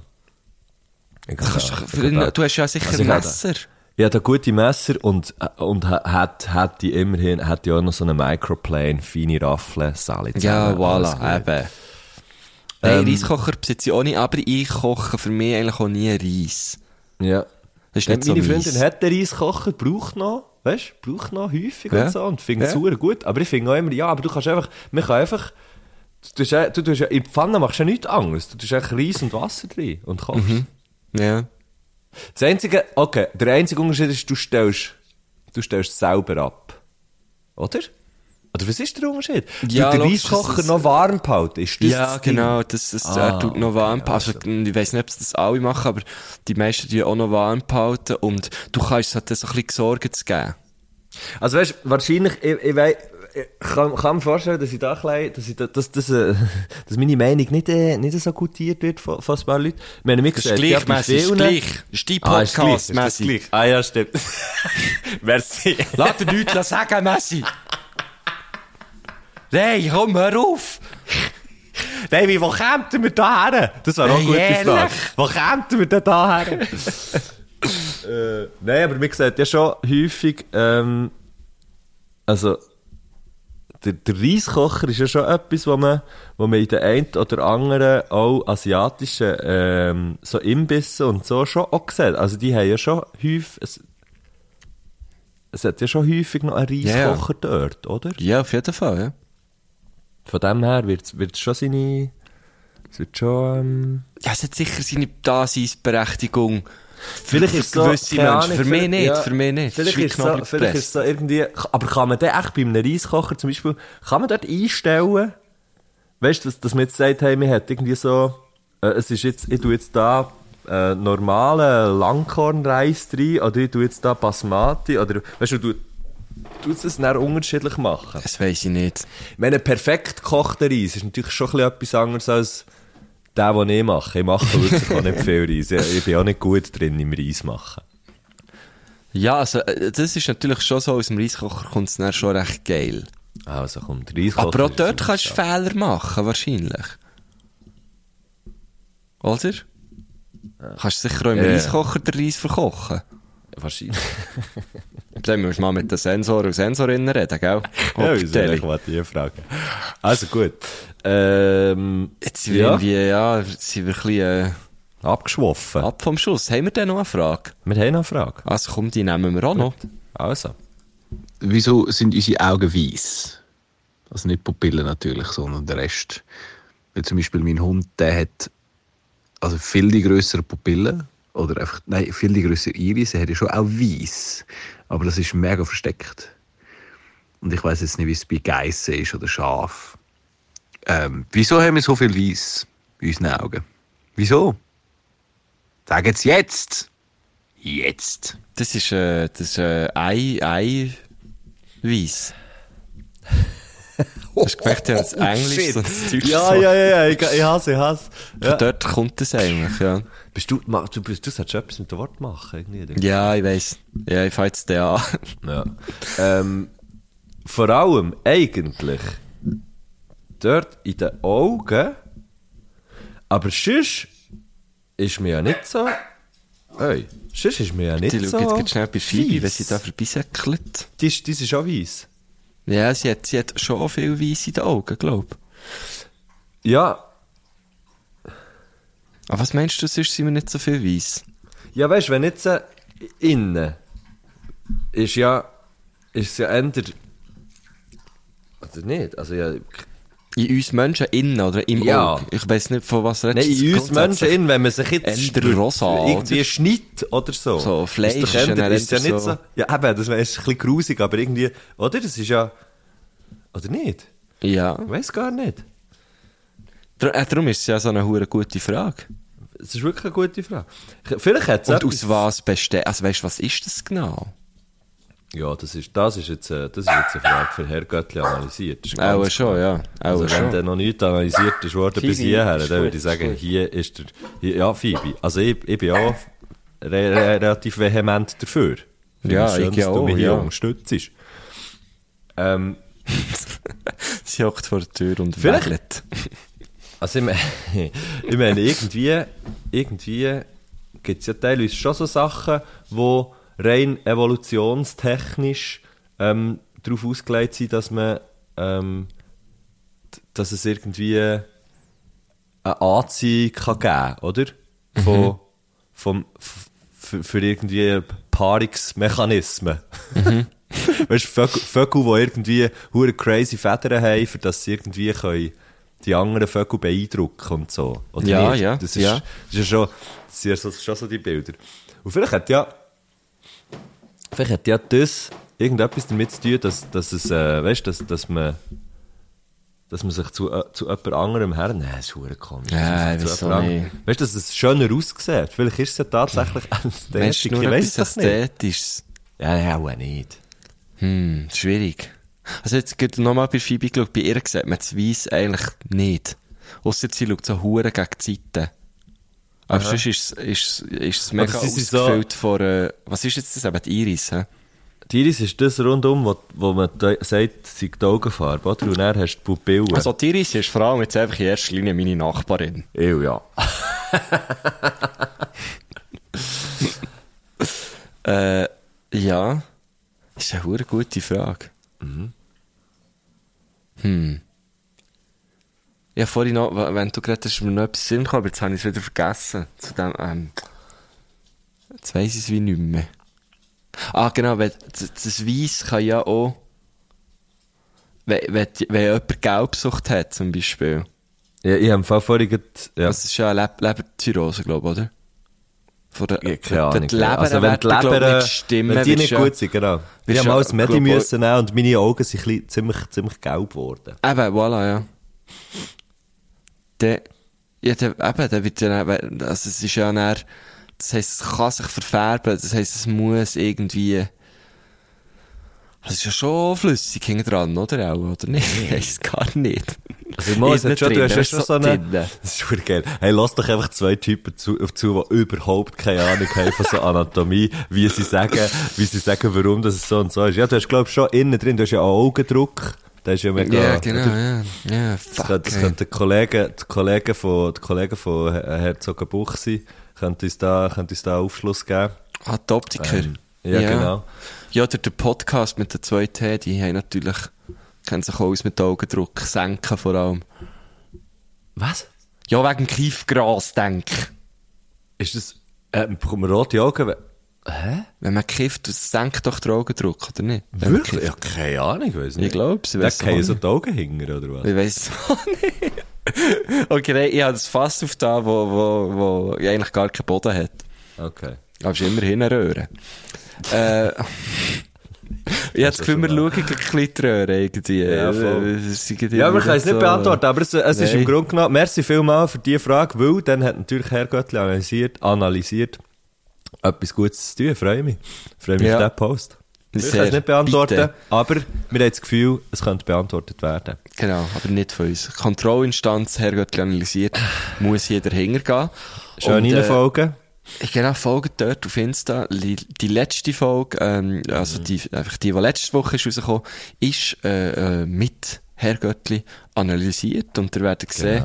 Ich ja, du, ich- hast ja sicher Also ich Messer. Ich hatte gute Messer und, äh, und hat die immerhin, hat die auch noch so eine Microplane, feine Raffle, Sally Ja, voilà, eben. Nein, Ähm, Reiskocher besitze ich auch nicht, aber ich koche für mich eigentlich auch nie Reis. Ja. Das ist nicht Meine so Freundin hat den Reiskocher, braucht noch, weißt du, braucht noch häufig Ja. und so und findet es Ja. gut. Aber ich finde auch immer, ja, aber du kannst einfach, man kann einfach, du, tust du tust in die Pfanne machst du ja nichts anderes. Du tust einfach Reis und Wasser drin und kochst. Mhm. Ja. Das einzige, okay, der einzige Unterschied ist, du stellst, du stellst selber ab. Oder? Oder was ist der Unterschied? Ja, du den Reiskocher noch warm behalten, ist das ja, das genau. Das, das, Ah, er tut noch warm okay, also, Ich weiß nicht, ob das alle machen, aber die meisten tun auch noch warm behalten. Und du kannst es halt so ein bisschen gesorgt zu geben. Also weißt, wahrscheinlich, ich, ich, wei- ich kann, kann mir vorstellen, dass ich da ein bisschen, dass, ich da, dass, dass, äh, dass meine Meinung nicht, äh, nicht so gutiert wird von, von ein paar Leuten. Ich meine, mir Das ist gleich, Messi, ist gleich. Ist dein Ah, ist gleich, Podcast. Ah ja, stimmt. Merci. Lass dir nichts sagen, Messi. Nein, komm, hör auf. Nein, wie, wo kämen wir da her? Das war auch eine gute ehrlich? Frage. Wo kämen wir denn da her? äh, nein, aber mir sieht ja schon häufig, ähm, also, der, der Reiskocher ist ja schon etwas, wo man, wo man in den einen oder anderen auch asiatischen ähm, so Imbissen und so schon auch sieht. Also die haben ja schon häufig, es, es hat ja schon häufig noch einen Reiskocher dort, oder? Ja, auf jeden Fall, ja. Von dem her wird es schon seine, es wird schon, ähm, Ja, es hat sicher seine Daseinsberechtigung. Vielleicht ist es so, gewisse Menschen. Ahnung, Für mich nicht, ja, für mich nicht. Vielleicht ist so, vielleicht ist so irgendwie, aber kann man den echt bei einem Reiskocher zum Beispiel, kann man dort einstellen, weißt du, dass, dass man jetzt sagt, hey, man hat irgendwie so, äh, es ist jetzt, ich tue jetzt da, äh, normalen Langkornreis drin, oder ich tue jetzt da Basmati, oder, weißt du, du, du es dann unterschiedlich machen. Das weiss ich nicht. Ich meine, perfekt gekochter Reis ist natürlich schon ein bisschen etwas anderes als der, den ich mache. Ich mache wirklich auch nicht viel Reis. Ich, bin auch nicht gut drin im Reis machen. Ja, also, äh, das ist natürlich schon so, aus dem Reiskocher kommt es dann schon recht geil. Also kommt Reiskocher. Aber auch dort kannst du. Fehler machen, wahrscheinlich. Oder? Kannst du sicher auch im Ja, ja. Reiskocher den Reis verkochen. Wahrscheinlich. Dann musst du mal mit den Sensoren und Sensorinnen reden, gell? Ja, wieso ich mal die Frage. Also gut. Ähm, Jetzt sind wir Ja. irgendwie, ja, sind wir ein bisschen, äh, abgeschwoffen. ab vom Schuss. Haben wir denn noch eine Frage? Wir haben noch eine Frage. Also komm, die nehmen wir auch noch. Also. Wieso sind unsere Augen weiß? Also nicht Pupillen natürlich, sondern der Rest. Weil zum Beispiel mein Hund, der hat also viel die grössere Pupillen oder einfach, nein, viel die grössere Iris. Er hat ja schon auch weiß, aber das ist mega versteckt. Und ich weiß jetzt nicht, wie es bei Geissen ist oder Schaf. Ähm, wieso haben wir so viel weiß in unseren Augen? Wieso? Sagen Sie jetzt! Jetzt! Das ist, äh, das ist, äh, Ei, Ei, Weiss. Hast du gemerkt, ja, das Englisch, so das Deutsch Ja, so. ja, ja, ja, ich, ich hasse, ich hasse. Von Ja. dort kommt das eigentlich, ja. Bist du, ma- du, bist, du solltest etwas mit dem Wort machen, irgendwie. Ja, ich weiss. Ja, ich fange jetzt den an. Ja. ähm, vor allem, eigentlich, dort in den Augen, aber sonst ist mir ja nicht so, ey, sonst ist mir ja nicht Die so schaut jetzt schnell bei Phoebe, wenn sie da vorbeisäckelt. Die ist, die ist schon weiss. Ja, sie hat, sie hat schon viel Weiss in den Augen, glaub. Ja, Aber was meinst du, sonst sind wir nicht so viel Weiss? ja, weißt du, wenn jetzt äh, innen ist ja, ist ja eher, oder nicht, also ja, In uns Menschen innen oder im Ja. Auge? Ich weiss nicht, von was Nein, redest du in uns Menschen, in, wenn man sich jetzt rosa, irgendwie oder? schneidet oder so. So, Fleisch ist, ist ja ist ja nicht so- so. Ja, eben, das ist ein bisschen grusig, aber irgendwie, oder? Das ist ja, oder nicht? Ja. Ich weiß gar nicht. Dr äh, darum ist es ja so eine hure gute Frage. Das ist wirklich eine gute Frage. Vielleicht hat es Und aus was besteht, also weißt du, was ist das genau? Ja, das ist, das ist jetzt, äh, das ist jetzt eine Frage für Herr Göttli analysiert. Auch schon, ja. Auch Also wenn dann noch nichts analysiert ist worden bis hierher, dann würde ich sagen, hier ist der, hier, ja, Phoebe. Also ich, ich bin auch re re relativ vehement dafür. Finde Ja, schön, ich dass du auch, mich hier ja. unterstützt. Ähm, Sie hockt vor der Tür und Vielleicht- also ich, meine, ich meine, irgendwie, irgendwie gibt es ja teilweise schon so Sachen, wo rein evolutionstechnisch ähm, darauf ausgelegt sind, dass man, ähm, dass es irgendwie eine Anziehung kann geben, oder? Von, vom, f- für, irgendwie Paarungsmechanismen. Weißt du, Vögel, Vögel, die irgendwie hure crazy Federn haben, für dass sie irgendwie können die anderen Vögel beeindrucken und so. Oder Ja, nicht? ja, Das ist, ja. Das ist ja schon, das sind schon so die Bilder. Und vielleicht hat ja, vielleicht hat ja das irgendetwas damit zu tun, dass, dass es, äh, weißt, dass, dass man, dass man sich zu, äh, zu jemand anderem her, nein, das ist hure komisch. Ja, ich jemand auch anderem- nicht. Weißt du, dass es schöner aussieht? Vielleicht ist es ja tatsächlich Meinst Ästhetik, du ich nur etwas. Ästhetisches? Ja, ja, auch nicht. Hm, schwierig. Also jetzt geht nochmal bei Phoebe geschaut, bei ihr sieht man das Weiss eigentlich nicht. Ausser sie schaut so hure gegen die Seite. Aber sonst ist es, ist, es- ist mega sind so- ausgefüllt von, äh, was ist jetzt das eben, die Iris, hä? Die Iris ist das rundum, wo, wo man sagt, sie die Augenfarbe, oder? Und dann hast du die Pupillen. Also die Iris ist vor allem jetzt einfach in erster Linie meine Nachbarin. Ew, ja. Äh, ja. Das ist eine gute Frage. Hm. Ja, vorhin noch, wenn du gerade hast, ist mir noch etwas Sinn gekommen, aber jetzt habe ich es wieder vergessen. Zu dem, ähm, jetzt weiss ich es wie nicht mehr. Ah, genau, weil das, das Weiss kann ja auch, wenn, wenn, wenn jemand Gelbsucht hat, zum Beispiel. ja ich habe vorhin gerade, ja. Das ist ja eine Leb Leberzirrhose, glaube ich, oder? Von der, Ja, keine Ahnung. Die Leber, also wenn die werden, glaub ich, Leber, nicht stimmen, wenn die nicht gut sind, genau. Ich wirst habe ja, mal das Medi müssen nehmen und meine Augen sind ziemlich, ziemlich gelb geworden. Eben, voilà, ja. Der, ja, der, eben, der wird ja, dann- also es ist ja dann, das heisst, es kann sich verfärben, das heisst, es muss irgendwie, das ist ja schon flüssig hinten dran, oder auch, oder nicht? Ich es gar nicht. Also, mal, es hat schon, du drin, hast ja schon so eine, das ist geil. Hey, lass doch einfach zwei Typen zu, zu, die überhaupt keine Ahnung haben von so Anatomie, wie sie sagen, wie sie sagen, warum das so und so ist. Ja, du hast, glaub ich, schon innen drin, du hast ja auch Augendruck. Der ist ja mega, Ja, genau, oder? ja, ja, Das fuck, könnte, das könnte der Kollege, der Kollege von, der Kollege von Her- Herzogenbuch sein. Könnte uns da, könnte uns da Aufschluss geben. Ah, die Optiker. Ähm, ja, genau. Ja, der, der Podcast mit den zwei T, die haben natürlich, kennen sich aus mit Augendruck, senken vor allem. Was? Ja, wegen Kiefgras, denk. Ist das, äh, bekommt man rote Augen? Hä? Wenn man kifft, senkt doch den Augendruck, oder nicht? Wenn man Wirklich? Ja, keine Ahnung, ich weiss nicht. Ich glaub's, ich Da weiss auch fallen so die Augen hingern, oder was? Ich weiss auch nicht. Okay, ich habe das Fass auf da, wo, wo, wo eigentlich gar keinen Boden hat. Okay. Aber es ist immerhin eine Röhre. äh, ich habe das Gefühl, wir schauen ein bisschen die Röhre irgendwie. Ja, voll. Äh, es sind Ja, irgendwie können es nicht so- beantworten, aber es, es ist im Grunde genommen, merci vielmal für diese Frage, weil dann hat natürlich Herr Göttli analysiert, analysiert, etwas Gutes zu tun, freue mich. Freue mich Ja. auf diesen Post. Wir können es nicht beantworten, Bitte. aber wir haben das Gefühl, es könnte beantwortet werden. Genau, aber nicht von uns. Kontrollinstanz, Herr Göttli analysiert, muss hier dahinter gehen. Schön Und, äh, reinfolgen. Ich genau, folgt dort auf Insta. Die letzte Folge, ähm, also die, einfach die, die letzte Woche ist rausgekommen, ist, äh, äh, mit Herr Göttli analysiert und ihr werdet sehen,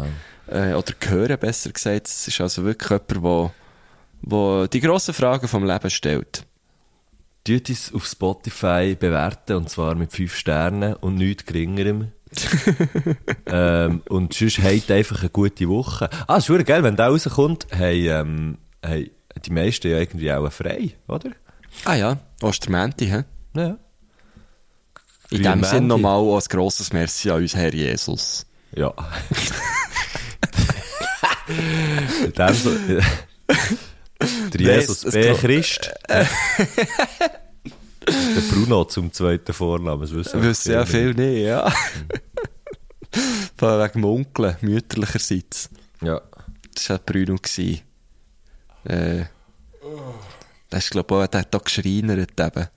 äh, oder hören, besser gesagt, es ist also wirklich jemand, wo, wo die grossen Fragen vom Leben stellt. Tut uns auf Spotify bewerten, und zwar mit 5 Sternen und nichts geringerem. ähm, und sonst habt einfach eine gute Woche. Ah, ist geil, wenn der rauskommt, haben, ähm, haben die meisten ja irgendwie auch frei, oder? Ah ja, Ostermänti, hä? Ja. In dem Sinn Mänti. nochmal ein grosses Merci an uns, Herr Jesus. Ja. In dem so, der Jesus es- es B. Christ. der Bruno zum zweiten Vornamen, das wissen wir Wissen ja viel nicht, ja. Vor allem wegen dem Onkel, mütterlicherseits. Ja. Das war Bruno. gewesen. Äh, das ist, glaube ich, auch, der hat da geschreinert eben.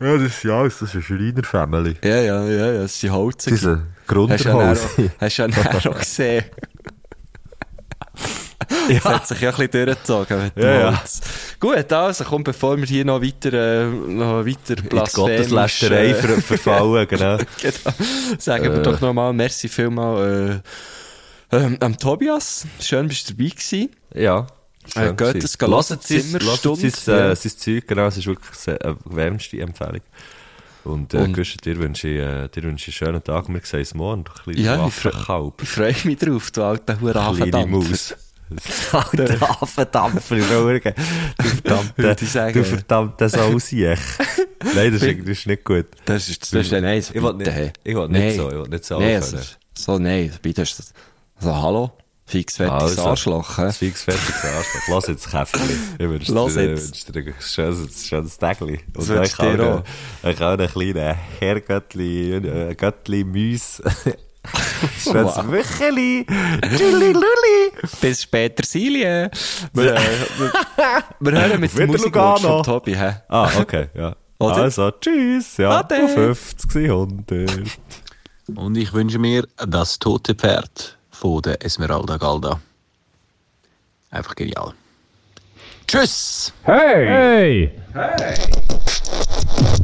Ja, das ist ja alles, das ist eine Schreiner-Family. Ja, ja, ja, ja, das sind Holzer. Das ist ein Hast du ja hast du ja. Das hat sich ja ein bisschen durchgezogen mit dem Ja, ja. Gut, also, komm, bevor wir hier noch weiter, äh, noch weiter Gotteslästerei äh, ver verfallen, genau. genau. Sagen wir doch nochmal, merci vielmal, äh, ähm, am Tobias. Schön, bist du dabei gewesen. Ja. Äh, geht es, Zimmerstunde, lasst sein, ja. äh, sein Zeug, genau, es ist wirklich sehr, äh, wärmste Empfehlung. Und, äh, Und- Guschen, dir wünsche ich, äh, dir wünsche ich einen schönen Tag. Wir sehen uns morgen. Du kleiner Ja, ich freu-. Ich freue mich drauf, du alter Kleine Hurafendampfer. Maus. Alter Affendampfer, Schauerge. Du verdammte, du verdammte Sausiech. Nein, das ist, das ist nicht gut. Das ist, das ist, nein, so Ich will nicht- ich will nicht so, ich will nicht so Nee, anfangen. also, so, nein, bitte ist das, so, hallo? Fix fertiges Also, Arschloch, hä? Das fix fertiges Arschloch. Lass jetzt Käferli. Ich wünsche dir, ein schönes, schönes Tägli. Und ich kann auch, einen kleinen Herrgöttli, äh, Schönes Wow. Wöcheli. Tschüli Luli. Bis später, Silje. Wir, äh, wir, wir hören mit Auf der Wieder Musik Lugano. von Tobi, hä? Ah, okay, ja. Oder? Also, tschüss. Ja, Ade. auf 50, 100. Und ich wünsche mir das tote Pferd von der Esmeralda Galda. Einfach genial. Tschüss! Hey! Du, du,